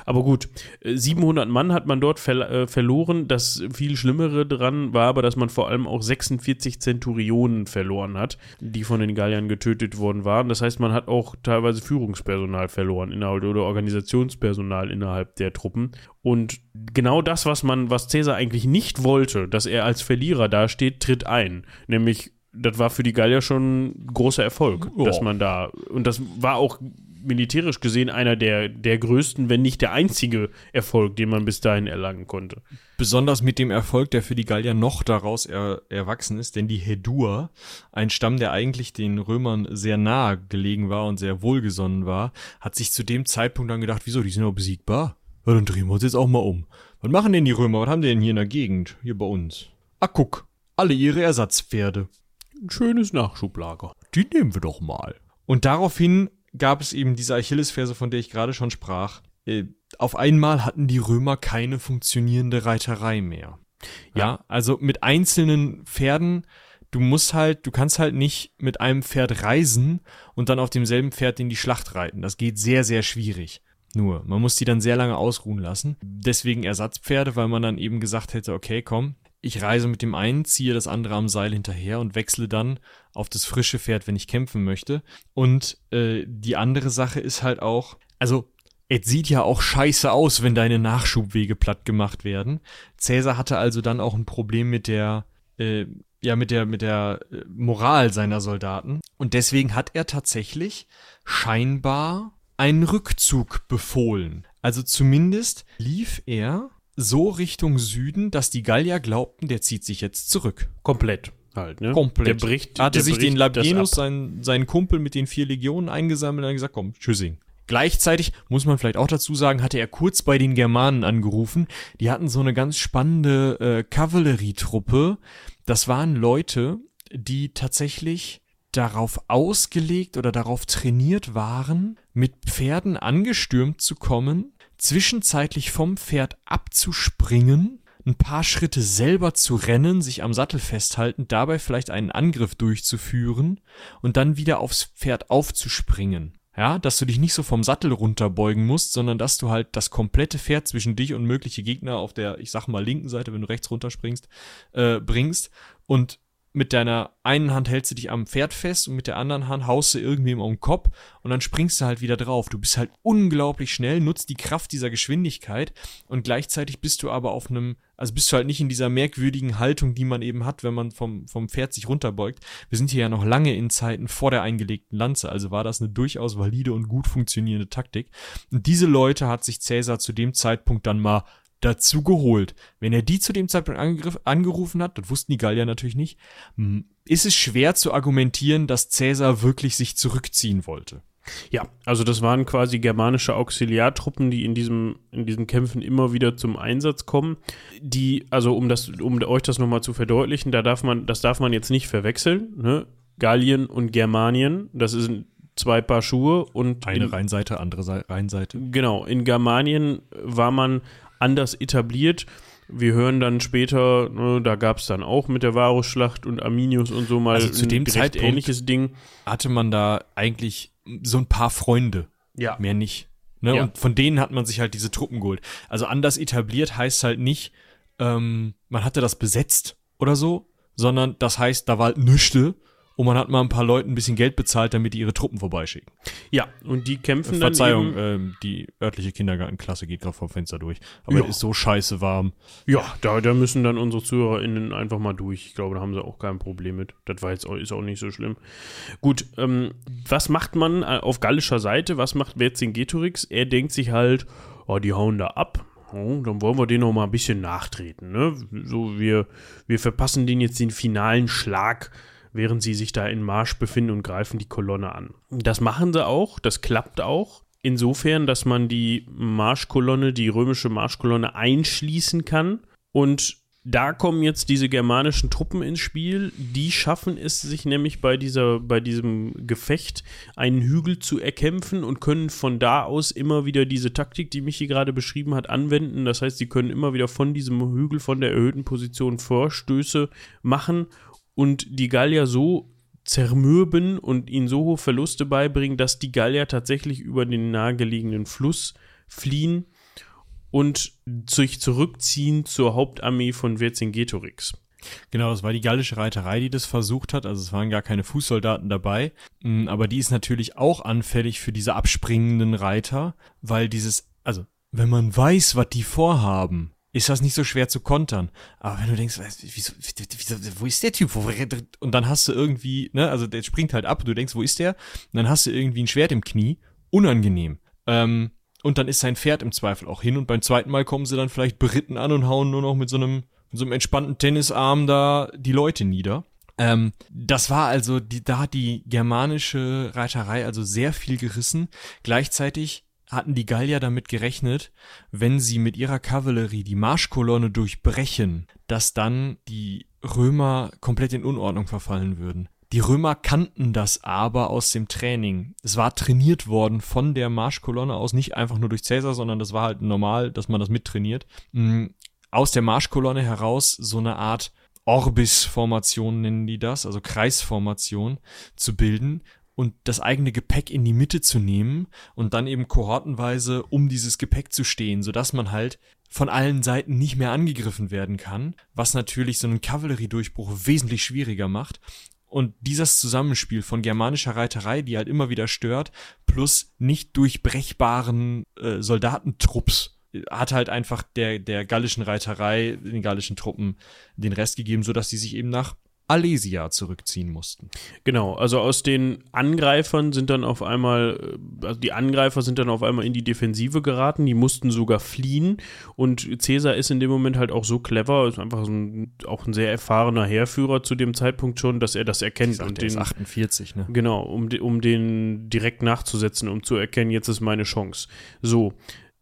Aber gut, 700 äh, Mann hat man dort ver äh, verloren. Das viel Schlimmere dran war aber, dass man vor allem auch 46 Zenturionen verloren hat, die von den Galliern getötet worden waren. Das heißt, man hat auch teilweise Führungspersonal verloren innerhalb oder Organisationspersonal innerhalb der Truppen. Und genau das, was man, was Caesar eigentlich nicht wollte, dass er als Verlierer dasteht, tritt ein. Nämlich das war für die Gallier schon ein großer Erfolg, oh. dass man da, und das war auch militärisch gesehen einer der, der größten, wenn nicht der einzige Erfolg, den man bis dahin erlangen konnte. Besonders mit dem Erfolg, der für die Gallier noch daraus er, erwachsen ist, denn die Hedur, ein Stamm, der eigentlich den Römern sehr nahe gelegen war und sehr wohlgesonnen war, hat sich zu dem Zeitpunkt dann gedacht, wieso, die sind doch besiegbar? Ja, dann drehen wir uns jetzt auch mal um. Was machen denn die Römer? Was haben die denn hier in der Gegend? Hier bei uns? Ah, guck, alle ihre Ersatzpferde ein schönes Nachschublager. Die nehmen wir doch mal. Und daraufhin gab es eben diese Achillesferse, von der ich gerade schon sprach. Äh, auf einmal hatten die Römer keine funktionierende Reiterei mehr. Ja, ja, also mit einzelnen Pferden, du musst halt, du kannst halt nicht mit einem Pferd reisen und dann auf demselben Pferd in die Schlacht reiten. Das geht sehr, sehr schwierig. Nur, man muss die dann sehr lange ausruhen lassen. Deswegen Ersatzpferde, weil man dann eben gesagt hätte, okay, komm, ich reise mit dem einen, ziehe das andere am Seil hinterher und wechsle dann auf das frische Pferd, wenn ich kämpfen möchte. Und äh, die andere Sache ist halt auch, also es sieht ja auch scheiße aus, wenn deine Nachschubwege platt gemacht werden. Cäsar hatte also dann auch ein Problem mit der, äh, ja, mit der, mit der äh, Moral seiner Soldaten. Und deswegen hat er tatsächlich scheinbar einen Rückzug befohlen. Also zumindest lief er so Richtung Süden, dass die Gallier glaubten, der zieht sich jetzt zurück. Komplett halt, ne? Komplett. Der bricht, er hatte der sich den Labienus, seinen, seinen Kumpel mit den vier Legionen eingesammelt und gesagt, komm, tschüssing. Gleichzeitig muss man vielleicht auch dazu sagen, hatte er kurz bei den Germanen angerufen. Die hatten so eine ganz spannende äh, Kavallerietruppe. Das waren Leute, die tatsächlich darauf ausgelegt oder darauf trainiert waren, mit Pferden angestürmt zu kommen, zwischenzeitlich vom Pferd abzuspringen, ein paar Schritte selber zu rennen, sich am Sattel festhalten, dabei vielleicht einen Angriff durchzuführen und dann wieder aufs Pferd aufzuspringen. Ja, dass du dich nicht so vom Sattel runterbeugen musst, sondern dass du halt das komplette Pferd zwischen dich und mögliche Gegner auf der, ich sag mal, linken Seite, wenn du rechts runterspringst, äh, bringst und mit deiner einen Hand hältst du dich am Pferd fest und mit der anderen Hand haust du irgendwem um den Kopf und dann springst du halt wieder drauf. Du bist halt unglaublich schnell, nutzt die Kraft dieser Geschwindigkeit und gleichzeitig bist du aber auf einem, also bist du halt nicht in dieser merkwürdigen Haltung, die man eben hat, wenn man vom, vom Pferd sich runterbeugt. Wir sind hier ja noch lange in Zeiten vor der eingelegten Lanze, also war das eine durchaus valide und gut funktionierende Taktik. Und diese Leute hat sich Cäsar zu dem Zeitpunkt dann mal dazu geholt. Wenn er die zu dem Zeitpunkt angerufen hat, das wussten die Gallier natürlich nicht, ist es schwer zu argumentieren, dass Cäsar wirklich sich zurückziehen wollte. Ja, also das waren quasi germanische Auxiliartruppen, die in diesem in diesen Kämpfen immer wieder zum Einsatz kommen. Die, also um das, um euch das nochmal zu verdeutlichen, da darf man, das darf man jetzt nicht verwechseln. Ne? Gallien und Germanien, das sind zwei Paar Schuhe und eine in, Rheinseite, andere Rheinseite. Genau, in Germanien war man anders etabliert. Wir hören dann später, ne, da gab es dann auch mit der Varusschlacht und Arminius und so mal also zu dem Zeitpunkt ähnliches Ding. Hatte man da eigentlich so ein paar Freunde. Ja. Mehr nicht. Ne? Ja. Und von denen hat man sich halt diese Truppen geholt. Also anders etabliert heißt halt nicht, ähm, man hatte das besetzt oder so, sondern das heißt, da war halt nüchte und man hat mal ein paar Leuten ein bisschen Geld bezahlt, damit die ihre Truppen vorbeischicken. Ja, und die kämpfen Verzeihung, dann Verzeihung, ähm, die örtliche Kindergartenklasse geht gerade vom Fenster durch. Aber ja. ist so scheiße warm. Ja, da, da müssen dann unsere ZuhörerInnen einfach mal durch. Ich glaube, da haben sie auch kein Problem mit. Das war jetzt auch, ist auch nicht so schlimm. Gut, ähm, was macht man äh, auf gallischer Seite? Was macht Vercingetorix? Er denkt sich halt, oh, die hauen da ab. Oh, dann wollen wir den noch mal ein bisschen nachtreten. Ne? So, wir, wir verpassen den jetzt den finalen Schlag während sie sich da in Marsch befinden und greifen die Kolonne an. Das machen sie auch, das klappt auch. Insofern, dass man die Marschkolonne, die römische Marschkolonne einschließen kann. Und da kommen jetzt diese germanischen Truppen ins Spiel. Die schaffen es sich nämlich bei, dieser, bei diesem Gefecht einen Hügel zu erkämpfen und können von da aus immer wieder diese Taktik, die Michi gerade beschrieben hat, anwenden. Das heißt, sie können immer wieder von diesem Hügel, von der erhöhten Position Vorstöße machen und die Gallier so zermürben und ihnen so hohe Verluste beibringen, dass die Gallier tatsächlich über den nahegelegenen Fluss fliehen und sich zurückziehen zur Hauptarmee von Vercingetorix. Genau, das war die gallische Reiterei, die das versucht hat. Also es waren gar keine Fußsoldaten dabei. Mm, aber die ist natürlich auch anfällig für diese abspringenden Reiter, weil dieses, also wenn man weiß, was die vorhaben, ist das nicht so schwer zu kontern. Aber wenn du denkst, wieso, wieso, wo ist der Typ? Und dann hast du irgendwie, ne, also der springt halt ab und du denkst, wo ist der? Und dann hast du irgendwie ein Schwert im Knie. Unangenehm. Ähm, und dann ist sein Pferd im Zweifel auch hin und beim zweiten Mal kommen sie dann vielleicht beritten an und hauen nur noch mit so einem, mit so einem entspannten Tennisarm da die Leute nieder. Ähm, das war also, die, da hat die germanische Reiterei also sehr viel gerissen. Gleichzeitig hatten die Gallier damit gerechnet, wenn sie mit ihrer Kavallerie die Marschkolonne durchbrechen, dass dann die Römer komplett in Unordnung verfallen würden. Die Römer kannten das aber aus dem Training. Es war trainiert worden von der Marschkolonne aus, nicht einfach nur durch Caesar, sondern das war halt normal, dass man das mittrainiert. Mm, aus der Marschkolonne heraus so eine Art Orbis-Formation nennen die das, also Kreisformation zu bilden und das eigene Gepäck in die Mitte zu nehmen und dann eben kohortenweise um dieses Gepäck zu stehen, sodass man halt von allen Seiten nicht mehr angegriffen werden kann, was natürlich so einen Kavalleriedurchbruch wesentlich schwieriger macht. Und dieses Zusammenspiel von germanischer Reiterei, die halt immer wieder stört, plus nicht durchbrechbaren äh, Soldatentrupps, hat halt einfach der, der gallischen Reiterei, den gallischen Truppen den Rest gegeben, sodass sie sich eben nach Alesia zurückziehen mussten. Genau, also aus den Angreifern sind dann auf einmal, äh, also die Angreifer sind dann auf einmal in die Defensive geraten, die mussten sogar fliehen und Caesar ist in dem Moment halt auch so clever, ist einfach so ein, auch ein sehr erfahrener Heerführer zu dem Zeitpunkt schon, dass er das erkennt Sagt, und der ist den, 48, ne? genau, um, um den direkt nachzusetzen, um zu erkennen, jetzt ist meine Chance. So,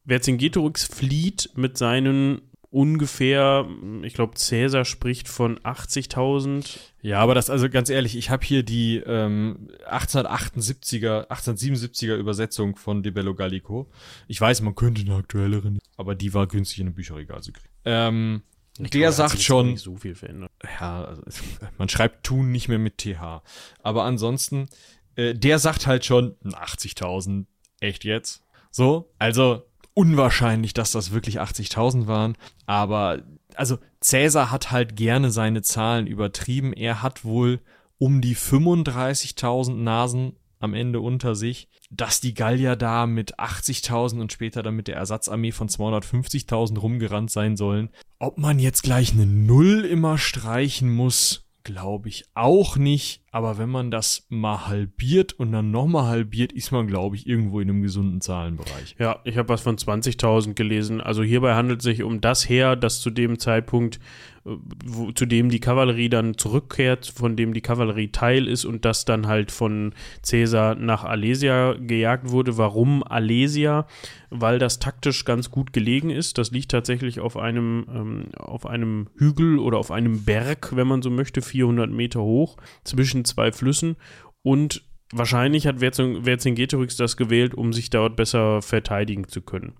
Vercingetorix flieht mit seinen ungefähr, ich glaube, Caesar spricht von 80.000 Ja, aber das, also ganz ehrlich, ich habe hier die ähm, 1878er, 1877er Übersetzung von De Bello Gallico. Ich weiß, man könnte eine aktuellere, aber die war günstig in einem Bücherregal zu kriegen. Ähm, Ich der glaube, sagt schon, so viel verändert. ja, also, <laughs> man schreibt tun nicht mehr mit TH. Aber ansonsten, äh, der sagt halt schon 80.000. Echt jetzt? So, also unwahrscheinlich, dass das wirklich 80.000 waren. Aber, also Cäsar hat halt gerne seine Zahlen übertrieben. Er hat wohl um die 35.000 Nasen am Ende unter sich, dass die Gallier da mit 80.000 und später dann mit der Ersatzarmee von 250.000 rumgerannt sein sollen. Ob man jetzt gleich eine Null immer streichen muss, glaube ich auch nicht. Aber wenn man das mal halbiert und dann nochmal halbiert, ist man, glaube ich, irgendwo in einem gesunden Zahlenbereich. Ja, ich habe was von 20.000 gelesen. Also hierbei handelt es sich um das Heer, das zu dem Zeitpunkt, äh, wo, zu dem die Kavallerie dann zurückkehrt, von dem die Kavallerie Teil ist und das dann halt von Caesar nach Alesia gejagt wurde. Warum Alesia? Weil das taktisch ganz gut gelegen ist. Das liegt tatsächlich auf einem, ähm, auf einem Hügel oder auf einem Berg, wenn man so möchte, 400 Meter hoch, zwischen zwei Flüssen und Wahrscheinlich hat Vercingetorix das gewählt, um sich dort besser verteidigen zu können.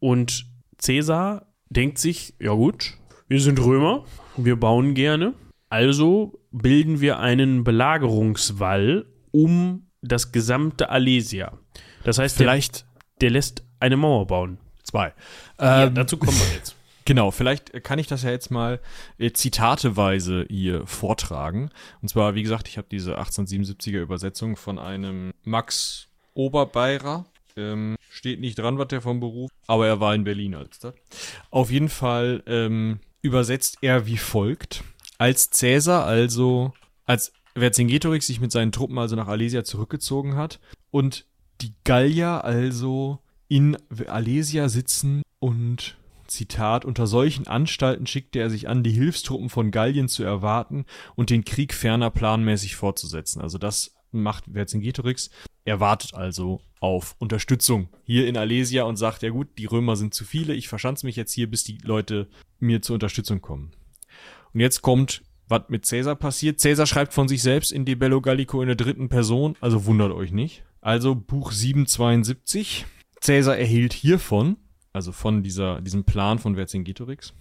Und Caesar denkt sich, ja gut, wir sind Römer, wir bauen gerne, also bilden wir einen Belagerungswall um das gesamte Alesia. Das heißt, der, Vielleicht der lässt eine Mauer bauen. zwei. Ja, Ähm, dazu kommen wir jetzt. Genau, vielleicht kann ich das ja jetzt mal äh, zitateweise hier vortragen. Und zwar, wie gesagt, ich habe diese 1877er Übersetzung von einem Max Oberbeirer. Ähm, steht nicht dran, was der vom Beruf, aber er war in Berlin als das. Auf jeden Fall ähm, übersetzt er wie folgt. Als Cäsar also, als Vercingetorix sich mit seinen Truppen also nach Alesia zurückgezogen hat und die Gallier also in Alesia sitzen und Zitat, unter solchen Anstalten schickte er sich an, die Hilfstruppen von Gallien zu erwarten und den Krieg ferner planmäßig fortzusetzen. Also das macht Vercingetorix. Er wartet also auf Unterstützung hier in Alesia und sagt, ja gut, die Römer sind zu viele, ich verschanze mich jetzt hier, bis die Leute mir zur Unterstützung kommen. Und jetzt kommt, was mit Caesar passiert. Caesar schreibt von sich selbst in De Bello Gallico in der dritten Person, also wundert euch nicht. Also Buch 772. Caesar erhielt hiervon, also von dieser, diesem Plan von Vercingetorix,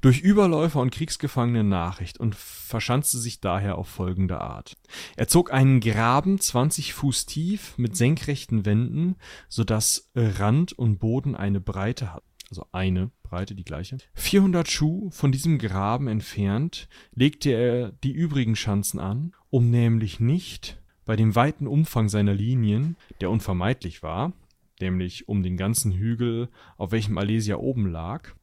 durch Überläufer und Kriegsgefangene Nachricht und verschanzte sich daher auf folgende Art. Er zog einen Graben 20 Fuß tief mit senkrechten Wänden, sodass Rand und Boden eine Breite hat. Also eine Breite, die gleiche. 400 Schuh von diesem Graben entfernt legte er die übrigen Schanzen an, um nämlich nicht bei dem weiten Umfang seiner Linien, der unvermeidlich war, nämlich um den ganzen Hügel, auf welchem Alesia oben lag,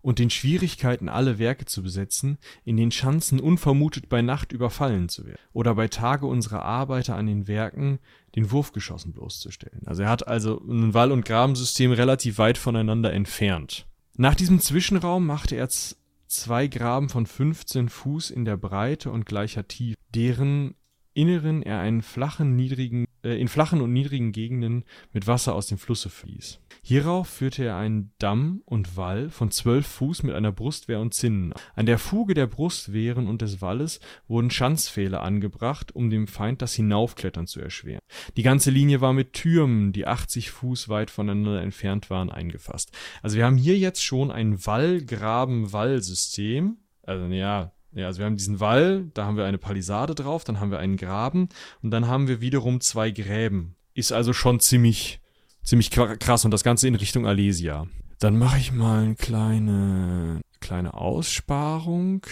und den Schwierigkeiten, alle Werke zu besetzen, in den Schanzen unvermutet bei Nacht überfallen zu werden oder bei Tage unsere Arbeiter an den Werken den Wurfgeschossen bloßzustellen. Also er hat also ein Wall- und Grabensystem relativ weit voneinander entfernt. Nach diesem Zwischenraum machte er zwei Graben von 15 Fuß in der Breite und gleicher Tiefe, deren Inneren er einen flachen, niedrigen, in flachen und niedrigen Gegenden mit Wasser aus dem Flusse fließ. Hierauf führte er einen Damm und Wall von zwölf Fuß mit einer Brustwehr und Zinnen. An der Fuge der Brustwehren und des Walles wurden Schanzpfähle angebracht, um dem Feind das Hinaufklettern zu erschweren. Die ganze Linie war mit Türmen, die 80 Fuß weit voneinander entfernt waren, eingefasst. Also wir haben hier jetzt schon ein Wallgraben-Wallsystem. Also ja, ja, also wir haben diesen Wall, da haben wir eine Palisade drauf, dann haben wir einen Graben und dann haben wir wiederum zwei Gräben. Ist also schon ziemlich, ziemlich kra- krass und das Ganze in Richtung Alesia. Dann mache ich mal eine kleine, kleine Aussparung.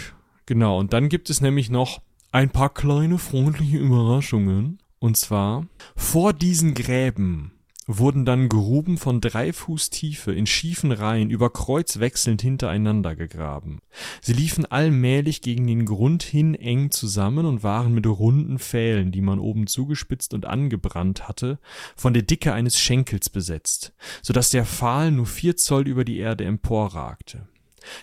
Genau, und dann gibt es nämlich noch ein paar kleine freundliche Überraschungen. Und zwar, vor diesen Gräben wurden dann Gruben von drei Fuß Tiefe in schiefen Reihen über Kreuz wechselnd hintereinander gegraben. Sie liefen allmählich gegen den Grund hin eng zusammen und waren mit runden Pfählen, die man oben zugespitzt und angebrannt hatte, von der Dicke eines Schenkels besetzt, so dass der Pfahl nur vier Zoll über die Erde emporragte.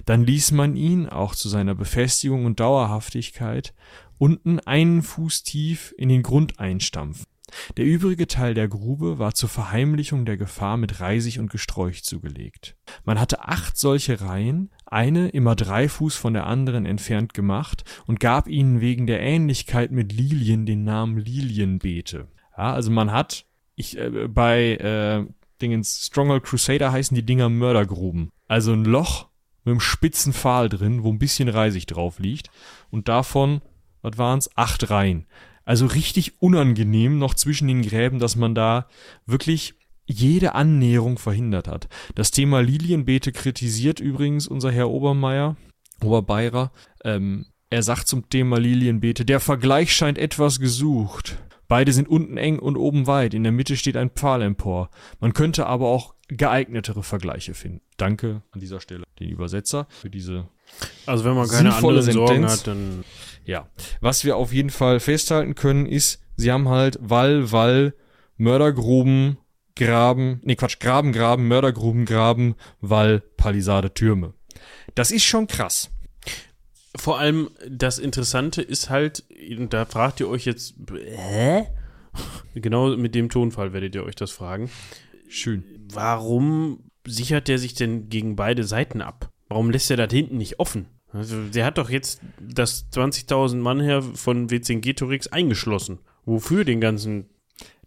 Dann ließ man ihn, auch zu seiner Befestigung und Dauerhaftigkeit, unten einen Fuß tief in den Grund einstampfen. Der übrige Teil der Grube war zur Verheimlichung der Gefahr mit Reisig und Gesträuch zugelegt. Man hatte acht solche Reihen, eine immer drei Fuß von der anderen entfernt gemacht und gab ihnen wegen der Ähnlichkeit mit Lilien den Namen Lilienbeete. Ja, also man hat, ich, äh, bei äh, Dingens Stronghold Crusader heißen die Dinger Mördergruben. Also ein Loch mit einem spitzen Pfahl drin, wo ein bisschen Reisig drauf liegt. Und davon, was waren's? Acht Reihen. Also richtig unangenehm noch zwischen den Gräben, dass man da wirklich jede Annäherung verhindert hat. Das Thema Lilienbeete kritisiert übrigens unser Herr Obermeier, Oberbeirer. Ähm, er sagt zum Thema Lilienbeete, der Vergleich scheint etwas gesucht. Beide sind unten eng und oben weit, in der Mitte steht ein Pfahl empor. Man könnte aber auch geeignetere Vergleiche finden. Danke an dieser Stelle den Übersetzer für diese Also wenn man keine anderen Sorgen Sentenz. hat, dann Ja, was wir auf jeden Fall festhalten können, ist, sie haben halt Wall, Wall, Mördergruben, Graben, nee Quatsch, Graben, Graben, Mördergruben, Graben, Wall, Palisade, Türme. Das ist schon krass. Vor allem das Interessante ist halt, und da fragt ihr euch jetzt, hä? Genau mit dem Tonfall werdet ihr euch das fragen. Schön. Warum sichert der sich denn gegen beide Seiten ab? Warum lässt er das hinten nicht offen? Also, der hat doch jetzt das 20.000 Mann her von WCG eingeschlossen. Wofür den ganzen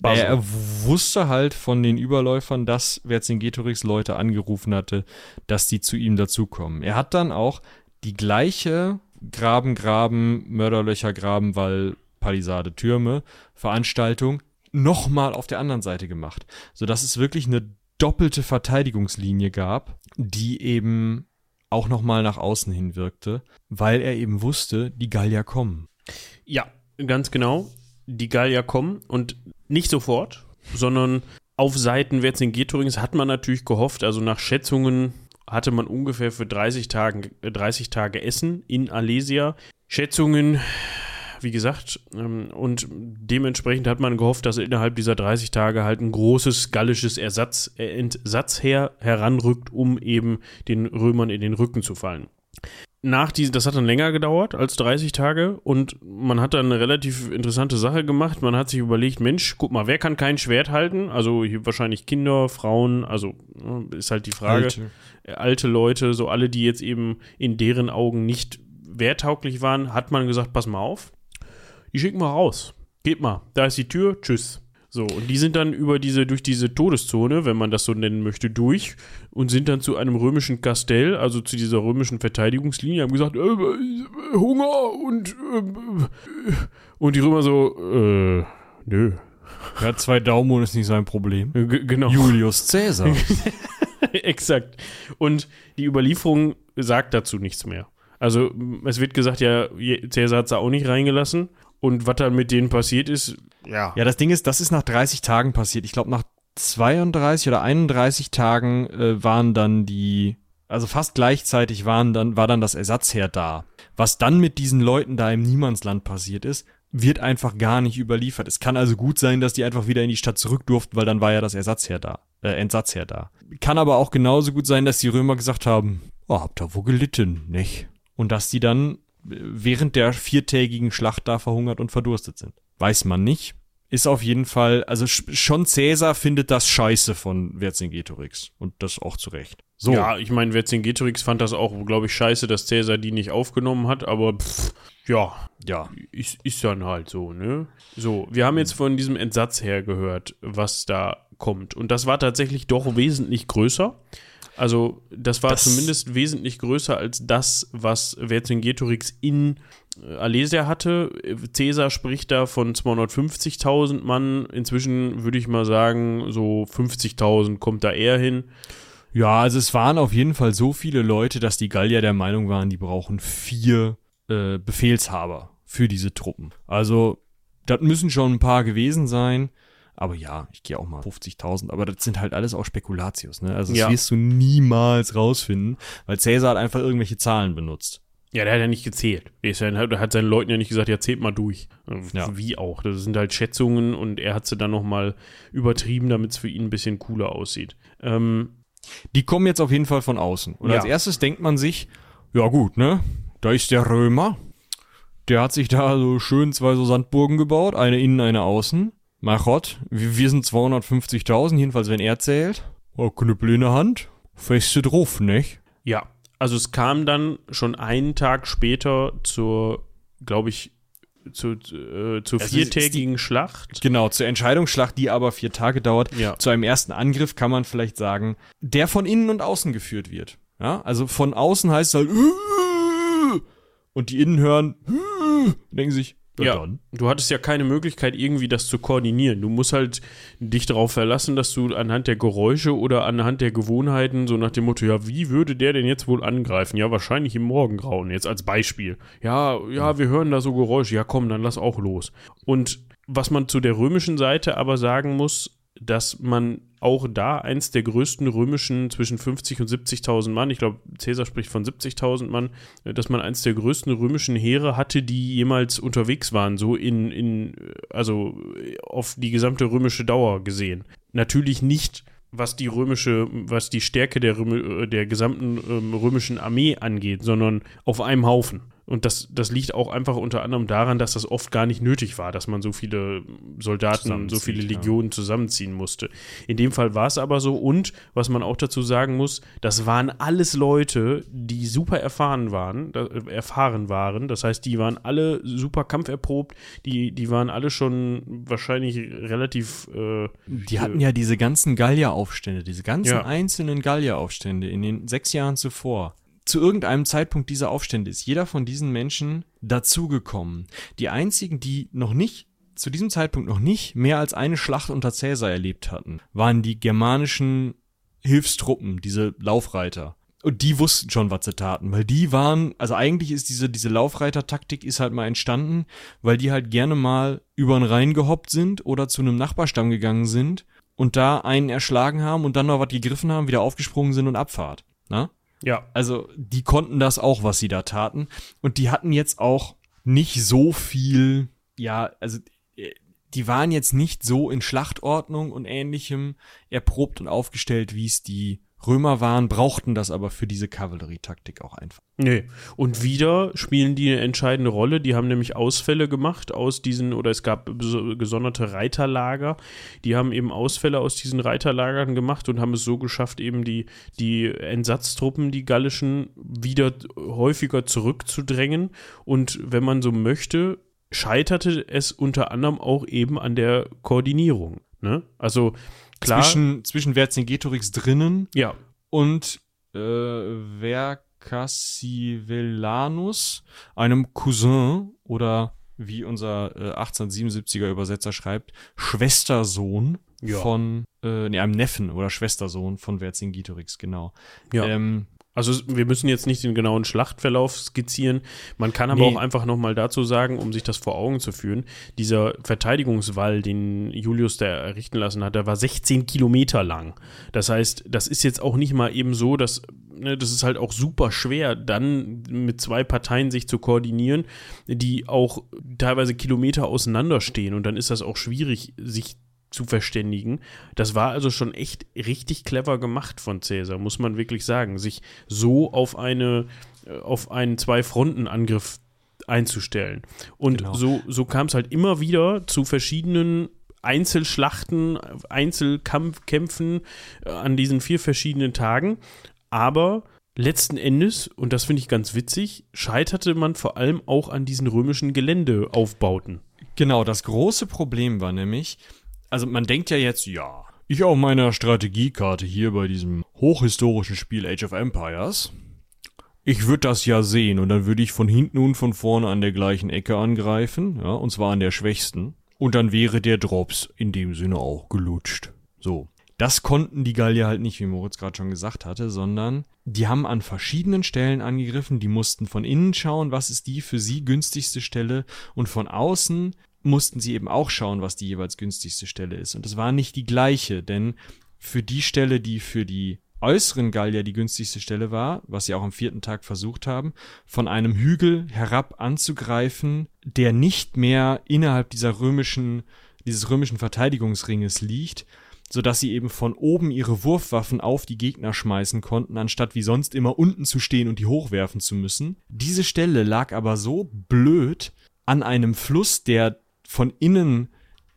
Basel? er wusste halt von den Überläufern, dass Vercingetorix Leute angerufen hatte, dass die zu ihm dazukommen. Er hat dann auch die gleiche Graben, Graben, Mörderlöcher, Graben, Wall, Palisade, Türme Veranstaltung nochmal auf der anderen Seite gemacht, sodass es wirklich eine doppelte Verteidigungslinie gab, die eben auch nochmal nach außen hin wirkte, weil er eben wusste, die Gallier kommen. Ja, ganz genau. Die Gallier kommen und nicht sofort, sondern auf Seiten Vercingetorix hat man natürlich gehofft, also nach Schätzungen hatte man ungefähr für 30, Tagen, äh, 30 Tage Essen in Alesia. Schätzungen, wie gesagt, ähm, und dementsprechend hat man gehofft, dass innerhalb dieser 30 Tage halt ein großes gallisches Ersatz, äh, Entsatzheer heranrückt, um eben den Römern in den Rücken zu fallen nach diesen, das hat dann länger gedauert als 30 Tage und man hat dann eine relativ interessante Sache gemacht. Man hat sich überlegt, Mensch, guck mal, wer kann kein Schwert halten? Also wahrscheinlich Kinder, Frauen, also ne, ist halt die Frage. Alte. Äh, Alte Leute, so alle, die jetzt eben in deren Augen nicht wehrtauglich waren, hat man gesagt, pass mal auf, die schicken wir raus. Geht mal, da ist die Tür, tschüss. So, und die sind dann über diese, durch diese Todeszone, wenn man das so nennen möchte, durch und sind dann zu einem römischen Kastell, also zu dieser römischen Verteidigungslinie, haben gesagt, äh, äh, Hunger und äh, und die Römer so, äh, nö. Er hat zwei Daumen und ist nicht sein Problem. G genau. Julius <laughs> Caesar. Exakt. Und die Überlieferung sagt dazu nichts mehr. Also es wird gesagt, ja, Cäsar hat es auch nicht reingelassen. Und was dann mit denen passiert ist, ja. Ja, das Ding ist, das ist nach 30 Tagen passiert. Ich glaube, nach 32 oder 31 Tagen äh, waren dann die, also fast gleichzeitig waren dann, war dann das Ersatzheer da. Was dann mit diesen Leuten da im Niemandsland passiert ist, wird einfach gar nicht überliefert. Es kann also gut sein, dass die einfach wieder in die Stadt zurück durften, weil dann war ja das Ersatzheer da, äh, Entsatzheer da. Kann aber auch genauso gut sein, dass die Römer gesagt haben, oh, habt ihr wohl gelitten, nicht? Und dass die dann während der viertägigen Schlacht da verhungert und verdurstet sind. Weiß man nicht. Ist auf jeden Fall, also sch- schon Cäsar findet das scheiße von Vercingetorix. Und das auch zu Recht. So. Ja, ich meine, Vercingetorix fand das auch, glaube ich, scheiße, dass Cäsar die nicht aufgenommen hat, aber pff, ja, ja. ist, ist dann halt so, ne? So, wir haben jetzt von diesem Entsatz her gehört, was da kommt. Und das war tatsächlich doch wesentlich größer. Also, das war Das- zumindest wesentlich größer als das, was Vercingetorix in äh, Alesia hatte. Caesar spricht da von 250.000 Mann. Inzwischen würde ich mal sagen, so 50.000 kommt da eher hin. Ja, also es waren auf jeden Fall so viele Leute, dass die Gallier der Meinung waren, die brauchen vier äh, Befehlshaber für diese Truppen. Also, das müssen schon ein paar gewesen sein. Aber ja, ich gehe auch mal 50.000. Aber das sind halt alles auch Spekulatius. Ne? Also das Ja. wirst du niemals rausfinden, weil Cäsar hat einfach irgendwelche Zahlen benutzt. Ja, der hat ja nicht gezählt. Der hat seinen Leuten ja nicht gesagt, ja, zählt mal durch. Ja. Wie auch. Das sind halt Schätzungen und er hat sie dann nochmal übertrieben, damit es für ihn ein bisschen cooler aussieht. Ähm, Die kommen jetzt auf jeden Fall von außen. Und Ja. als erstes denkt man sich, ja gut, ne? Da ist der Römer. Der hat sich da so schön zwei so Sandburgen gebaut, eine innen, eine außen. Mein Gott, wir, wir sind 250.000, jedenfalls wenn er zählt. Oh, Knüppel in der Hand. Feste drauf, nicht? ja, also es kam dann schon einen Tag später zur, glaube ich, zu, äh, zur ist- viertägigen Schlacht. Genau, zur Entscheidungsschlacht, die aber vier Tage dauert. Ja. Zu einem ersten Angriff kann man vielleicht sagen, der von innen und außen geführt wird. Ja, also von außen heißt es halt, <laughs> und die innen hören, <laughs> denken sich, ja, Ja, dann. du hattest ja keine Möglichkeit, irgendwie das zu koordinieren. Du musst halt dich darauf verlassen, dass du anhand der Geräusche oder anhand der Gewohnheiten, so nach dem Motto, ja, wie würde der denn jetzt wohl angreifen? Ja, wahrscheinlich im Morgengrauen, jetzt als Beispiel. Ja, ja, wir hören da so Geräusche. Ja, komm, dann lass auch los. Und was man zu der römischen Seite aber sagen muss, dass man auch da eins der größten römischen zwischen 50 und 70.000 Mann, ich glaube, Cäsar spricht von 70.000 Mann, äh, dass man eins der größten römischen Heere hatte, die jemals unterwegs waren, so in, in also äh, auf die gesamte römische Dauer gesehen. Natürlich nicht was die römische, was die Stärke der, Römi- äh, der gesamten ähm, römischen Armee angeht, sondern auf einem Haufen. Und das, das liegt auch einfach unter anderem daran, dass das oft gar nicht nötig war, dass man so viele Soldaten, so viele ja. Legionen zusammenziehen musste. In dem Fall war es aber so. Und was man auch dazu sagen muss, das waren alles Leute, die super erfahren waren, äh, erfahren waren. Das heißt, die waren alle super kampferprobt, die, die waren alle schon wahrscheinlich relativ äh, Die hatten ja diese ganzen Gallieraufstände, diese ganzen Ja. einzelnen Gallieraufstände in den sechs Jahren zuvor. Zu irgendeinem Zeitpunkt dieser Aufstände ist jeder von diesen Menschen dazugekommen. Die einzigen, die noch nicht, zu diesem Zeitpunkt noch nicht mehr als eine Schlacht unter Cäsar erlebt hatten, waren die germanischen Hilfstruppen, diese Laufreiter. Und die wussten schon, was sie taten, weil die waren, also eigentlich ist diese, diese Laufreiter-Taktik ist halt mal entstanden, weil die halt gerne mal über den Rhein gehoppt sind oder zu einem Nachbarstamm gegangen sind und da einen erschlagen haben und dann noch was gegriffen haben, wieder aufgesprungen sind und Abfahrt. Na? Ja, Also die konnten das auch, was sie da taten. Und die hatten jetzt auch nicht so viel, ja, also äh, die waren jetzt nicht so in Schlachtordnung und ähnlichem erprobt und aufgestellt, wie es die Römer waren, brauchten das aber für diese Kavallerietaktik auch einfach. Nee. Und wieder spielen die eine entscheidende Rolle. Die haben nämlich Ausfälle gemacht aus diesen, oder es gab gesonderte Reiterlager. Die haben eben Ausfälle aus diesen Reiterlagern gemacht und haben es so geschafft, eben die, die Entsatztruppen, die gallischen, wieder häufiger zurückzudrängen. Und wenn man so möchte, scheiterte es unter anderem auch eben an der Koordinierung. Ne? Also klar. Zwischen, zwischen Vercingetorix drinnen ja, und äh, Vercassivellanus, einem Cousin oder wie unser äh, 1877er Übersetzer schreibt, Schwestersohn Ja. von, äh, nee, einem Neffen oder Schwestersohn von Vercingetorix, genau. ja. Ähm, Also wir müssen jetzt nicht den genauen Schlachtverlauf skizzieren. Man kann aber Nee. auch einfach nochmal dazu sagen, um sich das vor Augen zu führen, dieser Verteidigungswall, den Julius da errichten lassen hat, der war 16 Kilometer lang. Das heißt, das ist jetzt auch nicht mal eben so, dass ne, das ist halt auch super schwer, dann mit zwei Parteien sich zu koordinieren, die auch teilweise Kilometer auseinanderstehen. Und dann ist das auch schwierig, sich zu verständigen. Das war also schon echt richtig clever gemacht von Cäsar, muss man wirklich sagen, sich so auf eine äh, auf einen Zwei-Fronten-Angriff einzustellen. Und Genau. so, so kam es halt immer wieder zu verschiedenen Einzelschlachten, Einzelkämpfen äh, an diesen vier verschiedenen Tagen. Aber letzten Endes, und das finde ich ganz witzig, scheiterte man vor allem auch an diesen römischen Geländeaufbauten. Genau, das große Problem war nämlich, also man denkt ja jetzt, ja, ich auf meiner Strategiekarte hier bei diesem hochhistorischen Spiel Age of Empires, ich würde das ja sehen und dann würde ich von hinten und von vorne an der gleichen Ecke angreifen, ja, und zwar an der schwächsten. Und dann wäre der Drops in dem Sinne auch gelutscht. So. Das konnten die Gallier halt nicht, wie Moritz gerade schon gesagt hatte, sondern die haben an verschiedenen Stellen angegriffen, die mussten von innen schauen, was ist die für sie günstigste Stelle und von außen mussten sie eben auch schauen, was die jeweils günstigste Stelle ist. Und es war nicht die gleiche, denn für die Stelle, die für die äußeren Gallier die günstigste Stelle war, was sie auch am vierten Tag versucht haben, von einem Hügel herab anzugreifen, der nicht mehr innerhalb dieser römischen, dieses römischen Verteidigungsringes liegt, so dass sie eben von oben ihre Wurfwaffen auf die Gegner schmeißen konnten, anstatt wie sonst immer unten zu stehen und die hochwerfen zu müssen. Diese Stelle lag aber so blöd an einem Fluss, der von innen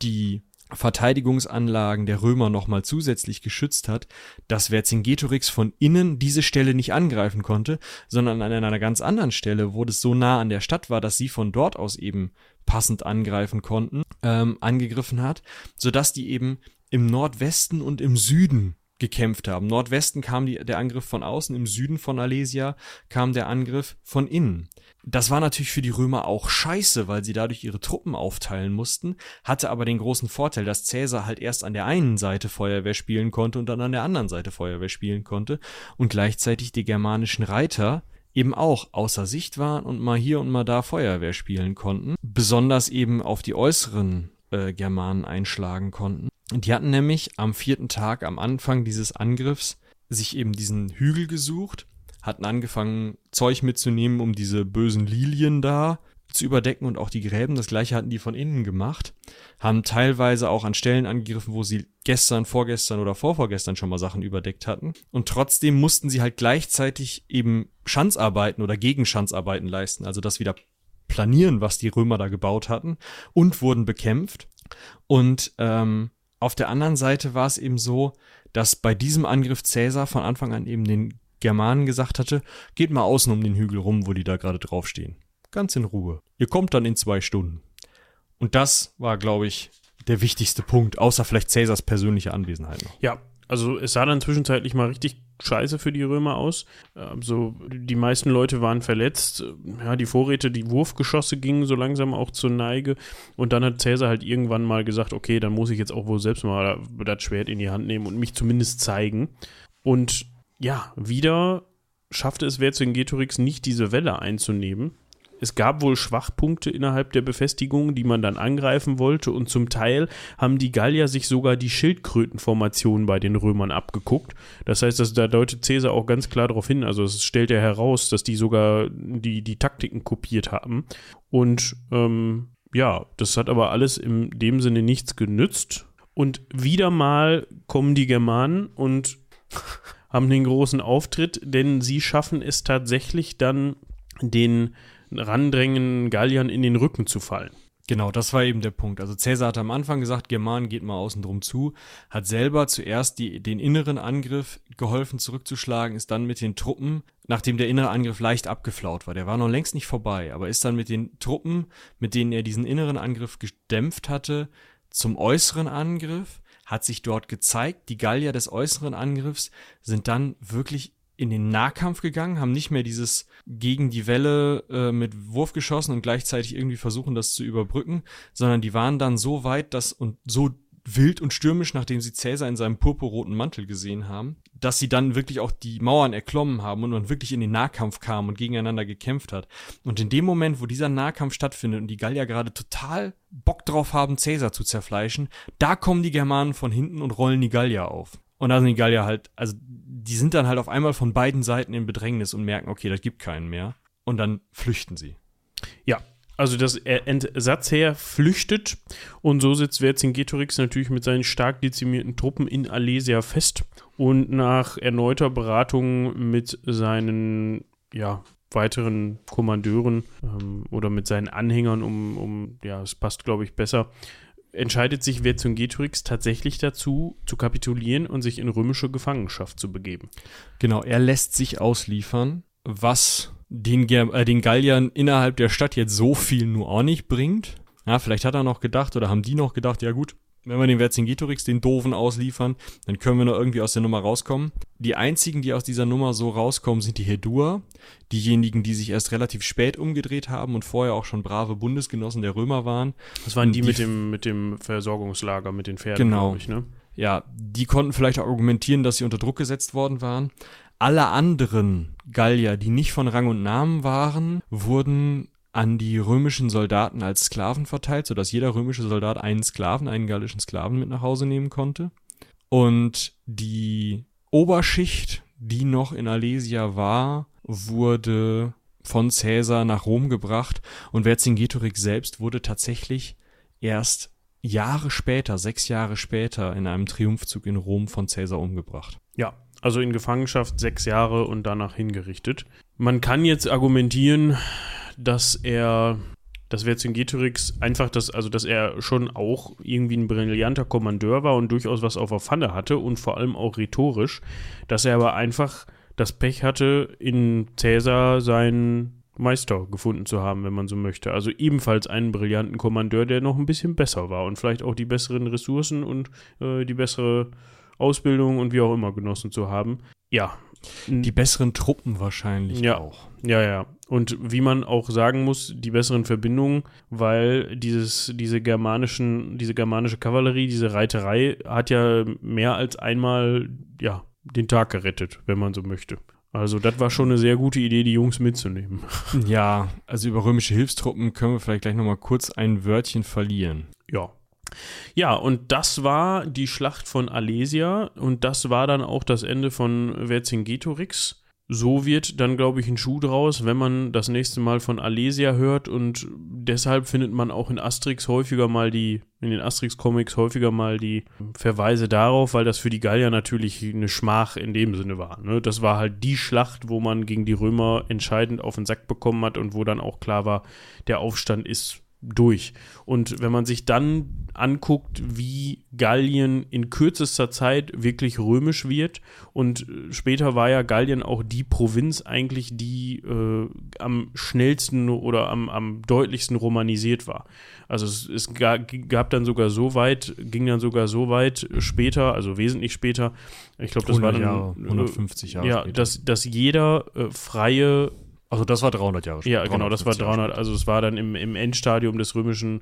die Verteidigungsanlagen der Römer nochmal zusätzlich geschützt hat, dass Vercingetorix von innen diese Stelle nicht angreifen konnte, sondern an einer ganz anderen Stelle, wo das so nah an der Stadt war, dass sie von dort aus eben passend angreifen konnten, ähm, angegriffen hat, sodass die eben im Nordwesten und im Süden gekämpft haben. Nordwesten kam die, der Angriff von außen, im Süden von Alesia kam der Angriff von innen. Das war natürlich für die Römer auch scheiße, weil sie dadurch ihre Truppen aufteilen mussten, hatte aber den großen Vorteil, dass Caesar halt erst an der einen Seite Feuerwehr spielen konnte und dann an der anderen Seite Feuerwehr spielen konnte und gleichzeitig die germanischen Reiter eben auch außer Sicht waren und mal hier und mal da Feuerwehr spielen konnten, besonders eben auf die äußeren äh, Germanen einschlagen konnten. Die hatten nämlich am vierten Tag, am Anfang dieses Angriffs, sich eben diesen Hügel gesucht, hatten angefangen, Zeug mitzunehmen, um diese bösen Lilien da zu überdecken und auch die Gräben. Das gleiche hatten die von innen gemacht. Haben teilweise auch an Stellen angegriffen, wo sie gestern, vorgestern oder vorvorgestern schon mal Sachen überdeckt hatten. Und trotzdem mussten sie halt gleichzeitig eben Schanzarbeiten oder Gegenschanzarbeiten leisten. Also das wieder planieren, was die Römer da gebaut hatten und wurden bekämpft. Und ähm, auf der anderen Seite war es eben so, dass bei diesem Angriff Cäsar von Anfang an eben den Germanen gesagt hatte, geht mal außen um den Hügel rum, wo die da gerade draufstehen. Ganz in Ruhe. Ihr kommt dann in zwei Stunden. Und das war, glaube ich, der wichtigste Punkt, außer vielleicht Cäsars persönliche Anwesenheit noch. Ja, also es sah dann zwischenzeitlich mal richtig scheiße für die Römer aus. Also die meisten Leute waren verletzt. Ja, die Vorräte, die Wurfgeschosse gingen so langsam auch zur Neige. Und dann hat Cäsar halt irgendwann mal gesagt, okay, dann muss ich jetzt auch wohl selbst mal das Schwert in die Hand nehmen und mich zumindest zeigen. Und ja, wieder schaffte es Vercingetorix nicht, diese Welle einzunehmen. Es gab wohl Schwachpunkte innerhalb der Befestigung, die man dann angreifen wollte und zum Teil haben die Gallier sich sogar die Schildkrötenformation bei den Römern abgeguckt. Das heißt, das, da deutet Caesar auch ganz klar darauf hin, also es stellt er heraus, dass die sogar die, die Taktiken kopiert haben. Und ähm, ja, das hat aber alles in dem Sinne nichts genützt. Und wieder mal kommen die Germanen und <laughs> haben den großen Auftritt, denn sie schaffen es tatsächlich dann den randrängen Galliern in den Rücken zu fallen. Genau, das war eben der Punkt. Also Caesar hat am Anfang gesagt, Germanen geht mal außen drum zu, hat selber zuerst die, den inneren Angriff geholfen zurückzuschlagen, ist dann mit den Truppen, nachdem der innere Angriff leicht abgeflaut war, der war noch längst nicht vorbei, aber ist dann mit den Truppen, mit denen er diesen inneren Angriff gedämpft hatte, zum äußeren Angriff, hat sich dort gezeigt, die Gallier des äußeren Angriffs sind dann wirklich in den Nahkampf gegangen, haben nicht mehr dieses gegen die Welle äh, mit Wurf geschossen und gleichzeitig irgendwie versuchen, das zu überbrücken, sondern die waren dann so weit, dass und so wild und stürmisch, nachdem sie Cäsar in seinem purpurroten Mantel gesehen haben, dass sie dann wirklich auch die Mauern erklommen haben und man wirklich in den Nahkampf kam und gegeneinander gekämpft hat. Und in dem Moment, wo dieser Nahkampf stattfindet und die Gallier gerade total Bock drauf haben, Cäsar zu zerfleischen, da kommen die Germanen von hinten und rollen die Gallier auf. Und da sind die Gallier halt, also die sind dann halt auf einmal von beiden Seiten in Bedrängnis und merken, okay, das gibt keinen mehr. Und dann flüchten sie. Ja, also das Entsatzheer flüchtet und so sitzt Vercingetorix natürlich mit seinen stark dezimierten Truppen in Alesia fest und nach erneuter Beratung mit seinen ja, weiteren Kommandeuren ähm, oder mit seinen Anhängern, um, um ja, es passt glaube ich besser, entscheidet sich Vercingetorix tatsächlich dazu, zu kapitulieren und sich in römische Gefangenschaft zu begeben. Genau, er lässt sich ausliefern, was den, äh, den Galliern innerhalb der Stadt jetzt so viel nur auch nicht bringt. Ja, vielleicht hat er noch gedacht oder haben die noch gedacht, ja gut, wenn wir den Vercingetorix, den Doofen, ausliefern, dann können wir noch irgendwie aus der Nummer rauskommen. Die einzigen, die aus dieser Nummer so rauskommen, sind die Hedua. Diejenigen, die sich erst relativ spät umgedreht haben und vorher auch schon brave Bundesgenossen der Römer waren. Das waren die, die mit, dem, mit dem Versorgungslager, mit den Pferden, genau. ich, ne? Ja, die konnten vielleicht auch argumentieren, dass sie unter Druck gesetzt worden waren. Alle anderen Gallier, die nicht von Rang und Namen waren, wurden an die römischen Soldaten als Sklaven verteilt, sodass jeder römische Soldat einen Sklaven, einen gallischen Sklaven mit nach Hause nehmen konnte. Und die Oberschicht, die noch in Alesia war, wurde von Caesar nach Rom gebracht und Vercingetorix selbst wurde tatsächlich erst Jahre später, sechs Jahre später, in einem Triumphzug in Rom von Caesar umgebracht. Ja, also in Gefangenschaft sechs Jahre und danach hingerichtet. Man kann jetzt argumentieren, dass er, dass Vercingetorix einfach das, also dass er schon auch irgendwie ein brillanter Kommandeur war und durchaus was auf der Pfanne hatte und vor allem auch rhetorisch, dass er aber einfach das Pech hatte, in Caesar seinen Meister gefunden zu haben, wenn man so möchte. Also ebenfalls einen brillanten Kommandeur, der noch ein bisschen besser war und vielleicht auch die besseren Ressourcen und äh, die bessere Ausbildung und wie auch immer genossen zu haben. Ja. Die besseren Truppen wahrscheinlich ja. auch. Ja, ja. Und wie man auch sagen muss, die besseren Verbindungen, weil dieses, diese germanischen, diese germanische Kavallerie, diese Reiterei hat ja mehr als einmal, ja, den Tag gerettet, wenn man so möchte. Also das war schon eine sehr gute Idee, die Jungs mitzunehmen. Ja, also über römische Hilfstruppen können wir vielleicht gleich nochmal kurz ein Wörtchen verlieren. Ja. Ja, und das war die Schlacht von Alesia und das war dann auch das Ende von Vercingetorix so wird dann, glaube ich, ein Schuh draus, wenn man das nächste Mal von Alesia hört und deshalb findet man auch in Asterix häufiger mal die, in den Asterix-Comics häufiger mal die Verweise darauf, weil das für die Gallier natürlich eine Schmach in dem Sinne war. Ne? Das war halt die Schlacht, wo man gegen die Römer entscheidend auf den Sack bekommen hat und wo dann auch klar war, der Aufstand ist durch. Und wenn man sich dann anguckt, wie Gallien in kürzester Zeit wirklich römisch wird und äh, später war ja Gallien auch die Provinz eigentlich, die äh, am schnellsten oder am, am deutlichsten romanisiert war. Also es, es gab dann sogar so weit, ging dann sogar so weit später, also wesentlich später, ich glaube, das war dann Jahre, 150 Jahre ja, später. dass, dass jeder äh, freie also das war 300 Jahre später. Ja, genau, das war 300, also es war dann im, im Endstadium des römischen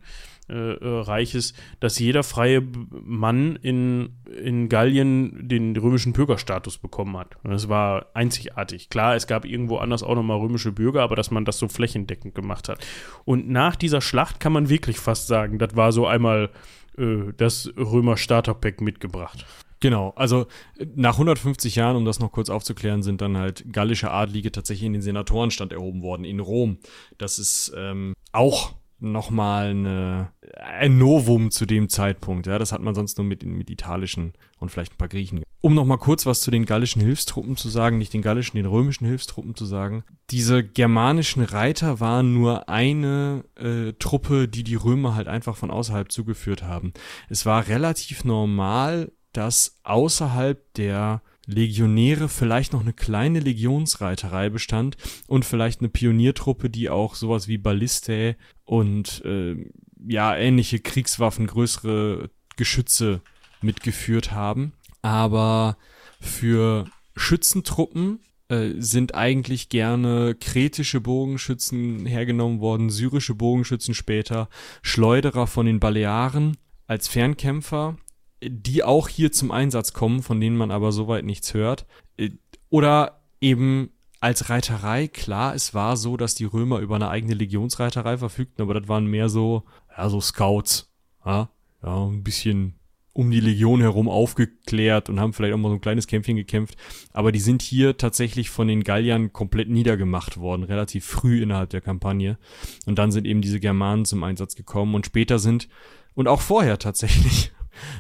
äh, äh, Reiches, dass jeder freie Mann in, in Gallien den römischen Bürgerstatus bekommen hat. Und das war einzigartig. Klar, es gab irgendwo anders auch nochmal römische Bürger, aber dass man das so flächendeckend gemacht hat. Und nach dieser Schlacht kann man wirklich fast sagen, das war so einmal äh, das Römer Starterpack mitgebracht. Genau, also nach 150 Jahren, um das noch kurz aufzuklären, sind dann halt gallische Adlige tatsächlich in den Senatorenstand erhoben worden in Rom. Das ist ähm, auch nochmal eine, ein Novum zu dem Zeitpunkt. Ja, das hat man sonst nur mit, mit italischen und vielleicht ein paar Griechen. Um nochmal kurz was zu den gallischen Hilfstruppen zu sagen, nicht den gallischen, den römischen Hilfstruppen zu sagen. Diese germanischen Reiter waren nur eine äh, Truppe, die die Römer halt einfach von außerhalb zugeführt haben. Es war relativ normal, dass außerhalb der Legionäre vielleicht noch eine kleine Legionsreiterei bestand und vielleicht eine Pioniertruppe, die auch sowas wie Ballistae und äh, ja ähnliche Kriegswaffen, größere Geschütze mitgeführt haben. Aber für Schützentruppen äh, sind eigentlich gerne kretische Bogenschützen hergenommen worden, syrische Bogenschützen später, Schleuderer von den Balearen als Fernkämpfer die auch hier zum Einsatz kommen, von denen man aber soweit nichts hört. Äh, oder eben als Reiterei, klar, es war so, dass die Römer über eine eigene Legionsreiterei verfügten, aber das waren mehr so, ja, so Scouts, ja, ja ein bisschen um die Legion herum aufgeklärt und haben vielleicht auch mal so ein kleines Kämpfchen gekämpft. Aber die sind hier tatsächlich von den Galliern komplett niedergemacht worden, relativ früh innerhalb der Kampagne. Und dann sind eben diese Germanen zum Einsatz gekommen und später sind, und auch vorher tatsächlich,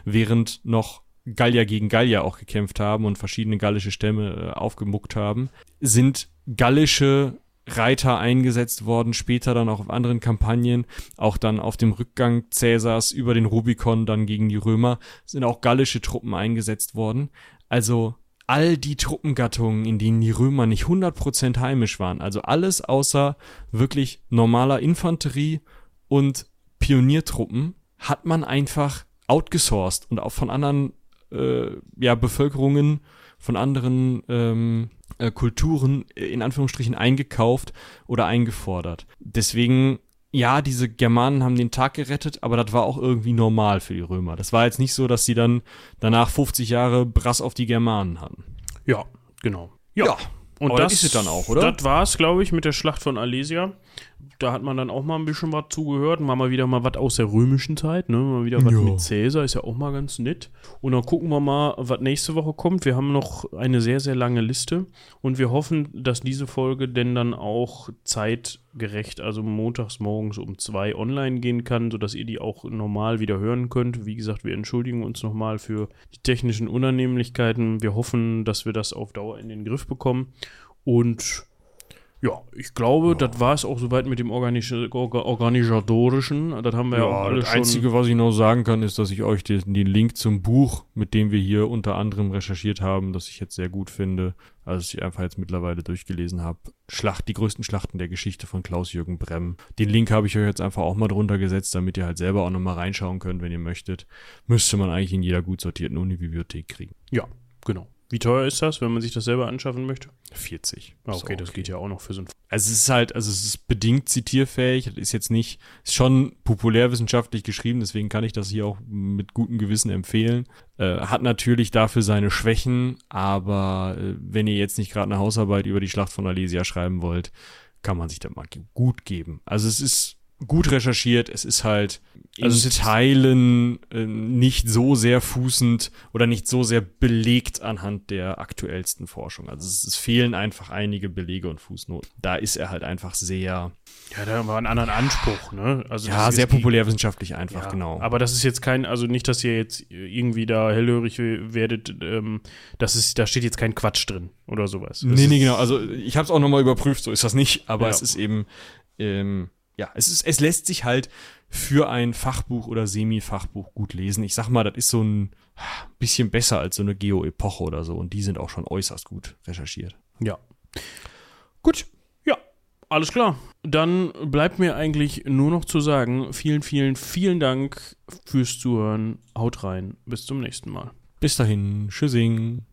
während noch Gallier gegen Gallier auch gekämpft haben und verschiedene gallische Stämme äh, aufgemuckt haben, sind gallische Reiter eingesetzt worden, später dann auch auf anderen Kampagnen, auch dann auf dem Rückgang Cäsars über den Rubikon dann gegen die Römer, sind auch gallische Truppen eingesetzt worden. Also all die Truppengattungen, in denen die Römer nicht 100% heimisch waren, also alles außer wirklich normaler Infanterie und Pioniertruppen, hat man einfach outgesourced und auch von anderen äh, ja, Bevölkerungen, von anderen ähm, äh, Kulturen in Anführungsstrichen eingekauft oder eingefordert. Deswegen, ja, diese Germanen haben den Tag gerettet, aber das war auch irgendwie normal für die Römer. Das war jetzt nicht so, dass sie dann danach 50 Jahre Brass auf die Germanen hatten. Ja, genau. Ja. Und Aber das ist es dann auch, oder? Das war's, glaube ich, mit der Schlacht von Alesia. Da hat man dann auch mal ein bisschen was zugehört. Mal mal wieder mal was aus der römischen Zeit, ne? Mal wieder was mit Cäsar, ist ja auch mal ganz nett. Und dann gucken wir mal, was nächste Woche kommt. Wir haben noch eine sehr, sehr lange Liste. Und wir hoffen, dass diese Folge denn dann auch zeitgerecht, also montags morgens um zwei online gehen kann, sodass ihr die auch normal wieder hören könnt. Wie gesagt, wir entschuldigen uns nochmal für die technischen Unannehmlichkeiten. Wir hoffen, dass wir das auf Dauer in den Griff bekommen. Und ja, ich glaube, das war es auch soweit mit dem Organis- Orga- Organisatorischen. Das haben wir ja, auch alle das schon. Einzige, was ich noch sagen kann, ist, dass ich euch den, den Link zum Buch, mit dem wir hier unter anderem recherchiert haben, das ich jetzt sehr gut finde, als ich einfach jetzt mittlerweile durchgelesen habe, Schlacht, die größten Schlachten der Geschichte von Klaus-Jürgen Bremm. Den Link habe ich euch jetzt einfach auch mal drunter gesetzt, damit ihr halt selber auch nochmal reinschauen könnt, wenn ihr möchtet. Müsste man eigentlich in jeder gut sortierten Unibibliothek kriegen. ja, genau. Wie teuer ist das, wenn man sich das selber anschaffen möchte? 40. Ah, okay, auch das geht ja auch noch für so ein. Also es ist halt, also es ist bedingt zitierfähig, ist jetzt nicht, ist schon populärwissenschaftlich geschrieben, deswegen kann ich das hier auch mit gutem Gewissen empfehlen. Äh, hat natürlich dafür seine Schwächen, aber äh, wenn ihr jetzt nicht gerade eine Hausarbeit über die Schlacht von Alesia schreiben wollt, kann man sich das mal gut geben. Also es ist gut recherchiert, es ist halt in Also ist- Teilen äh, nicht so sehr fußend oder nicht so sehr belegt anhand der aktuellsten Forschung. Also es, es fehlen einfach einige Belege und Fußnoten. Da ist er halt einfach sehr, Ja, da war einen anderen Anspruch, ne? Also ja, sehr populärwissenschaftlich einfach, Ja, genau. Aber das ist jetzt kein, also nicht, dass ihr jetzt irgendwie da hellhörig werdet, ähm, das ist, da steht jetzt kein Quatsch drin oder sowas. Das nee, nee, genau. Also ich habe es auch nochmal überprüft, so ist das nicht, aber Ja. es ist eben, ähm, ja, es, ist, es lässt sich halt für ein Fachbuch oder Semi-Fachbuch gut lesen. Ich sag mal, das ist so ein bisschen besser als so eine Geo-Epoche oder so und die sind auch schon äußerst gut recherchiert. Ja. Gut. Ja, alles klar. Dann bleibt mir eigentlich nur noch zu sagen, vielen, vielen, vielen Dank fürs Zuhören. Haut rein. Bis zum nächsten Mal. Bis dahin, tschüssing.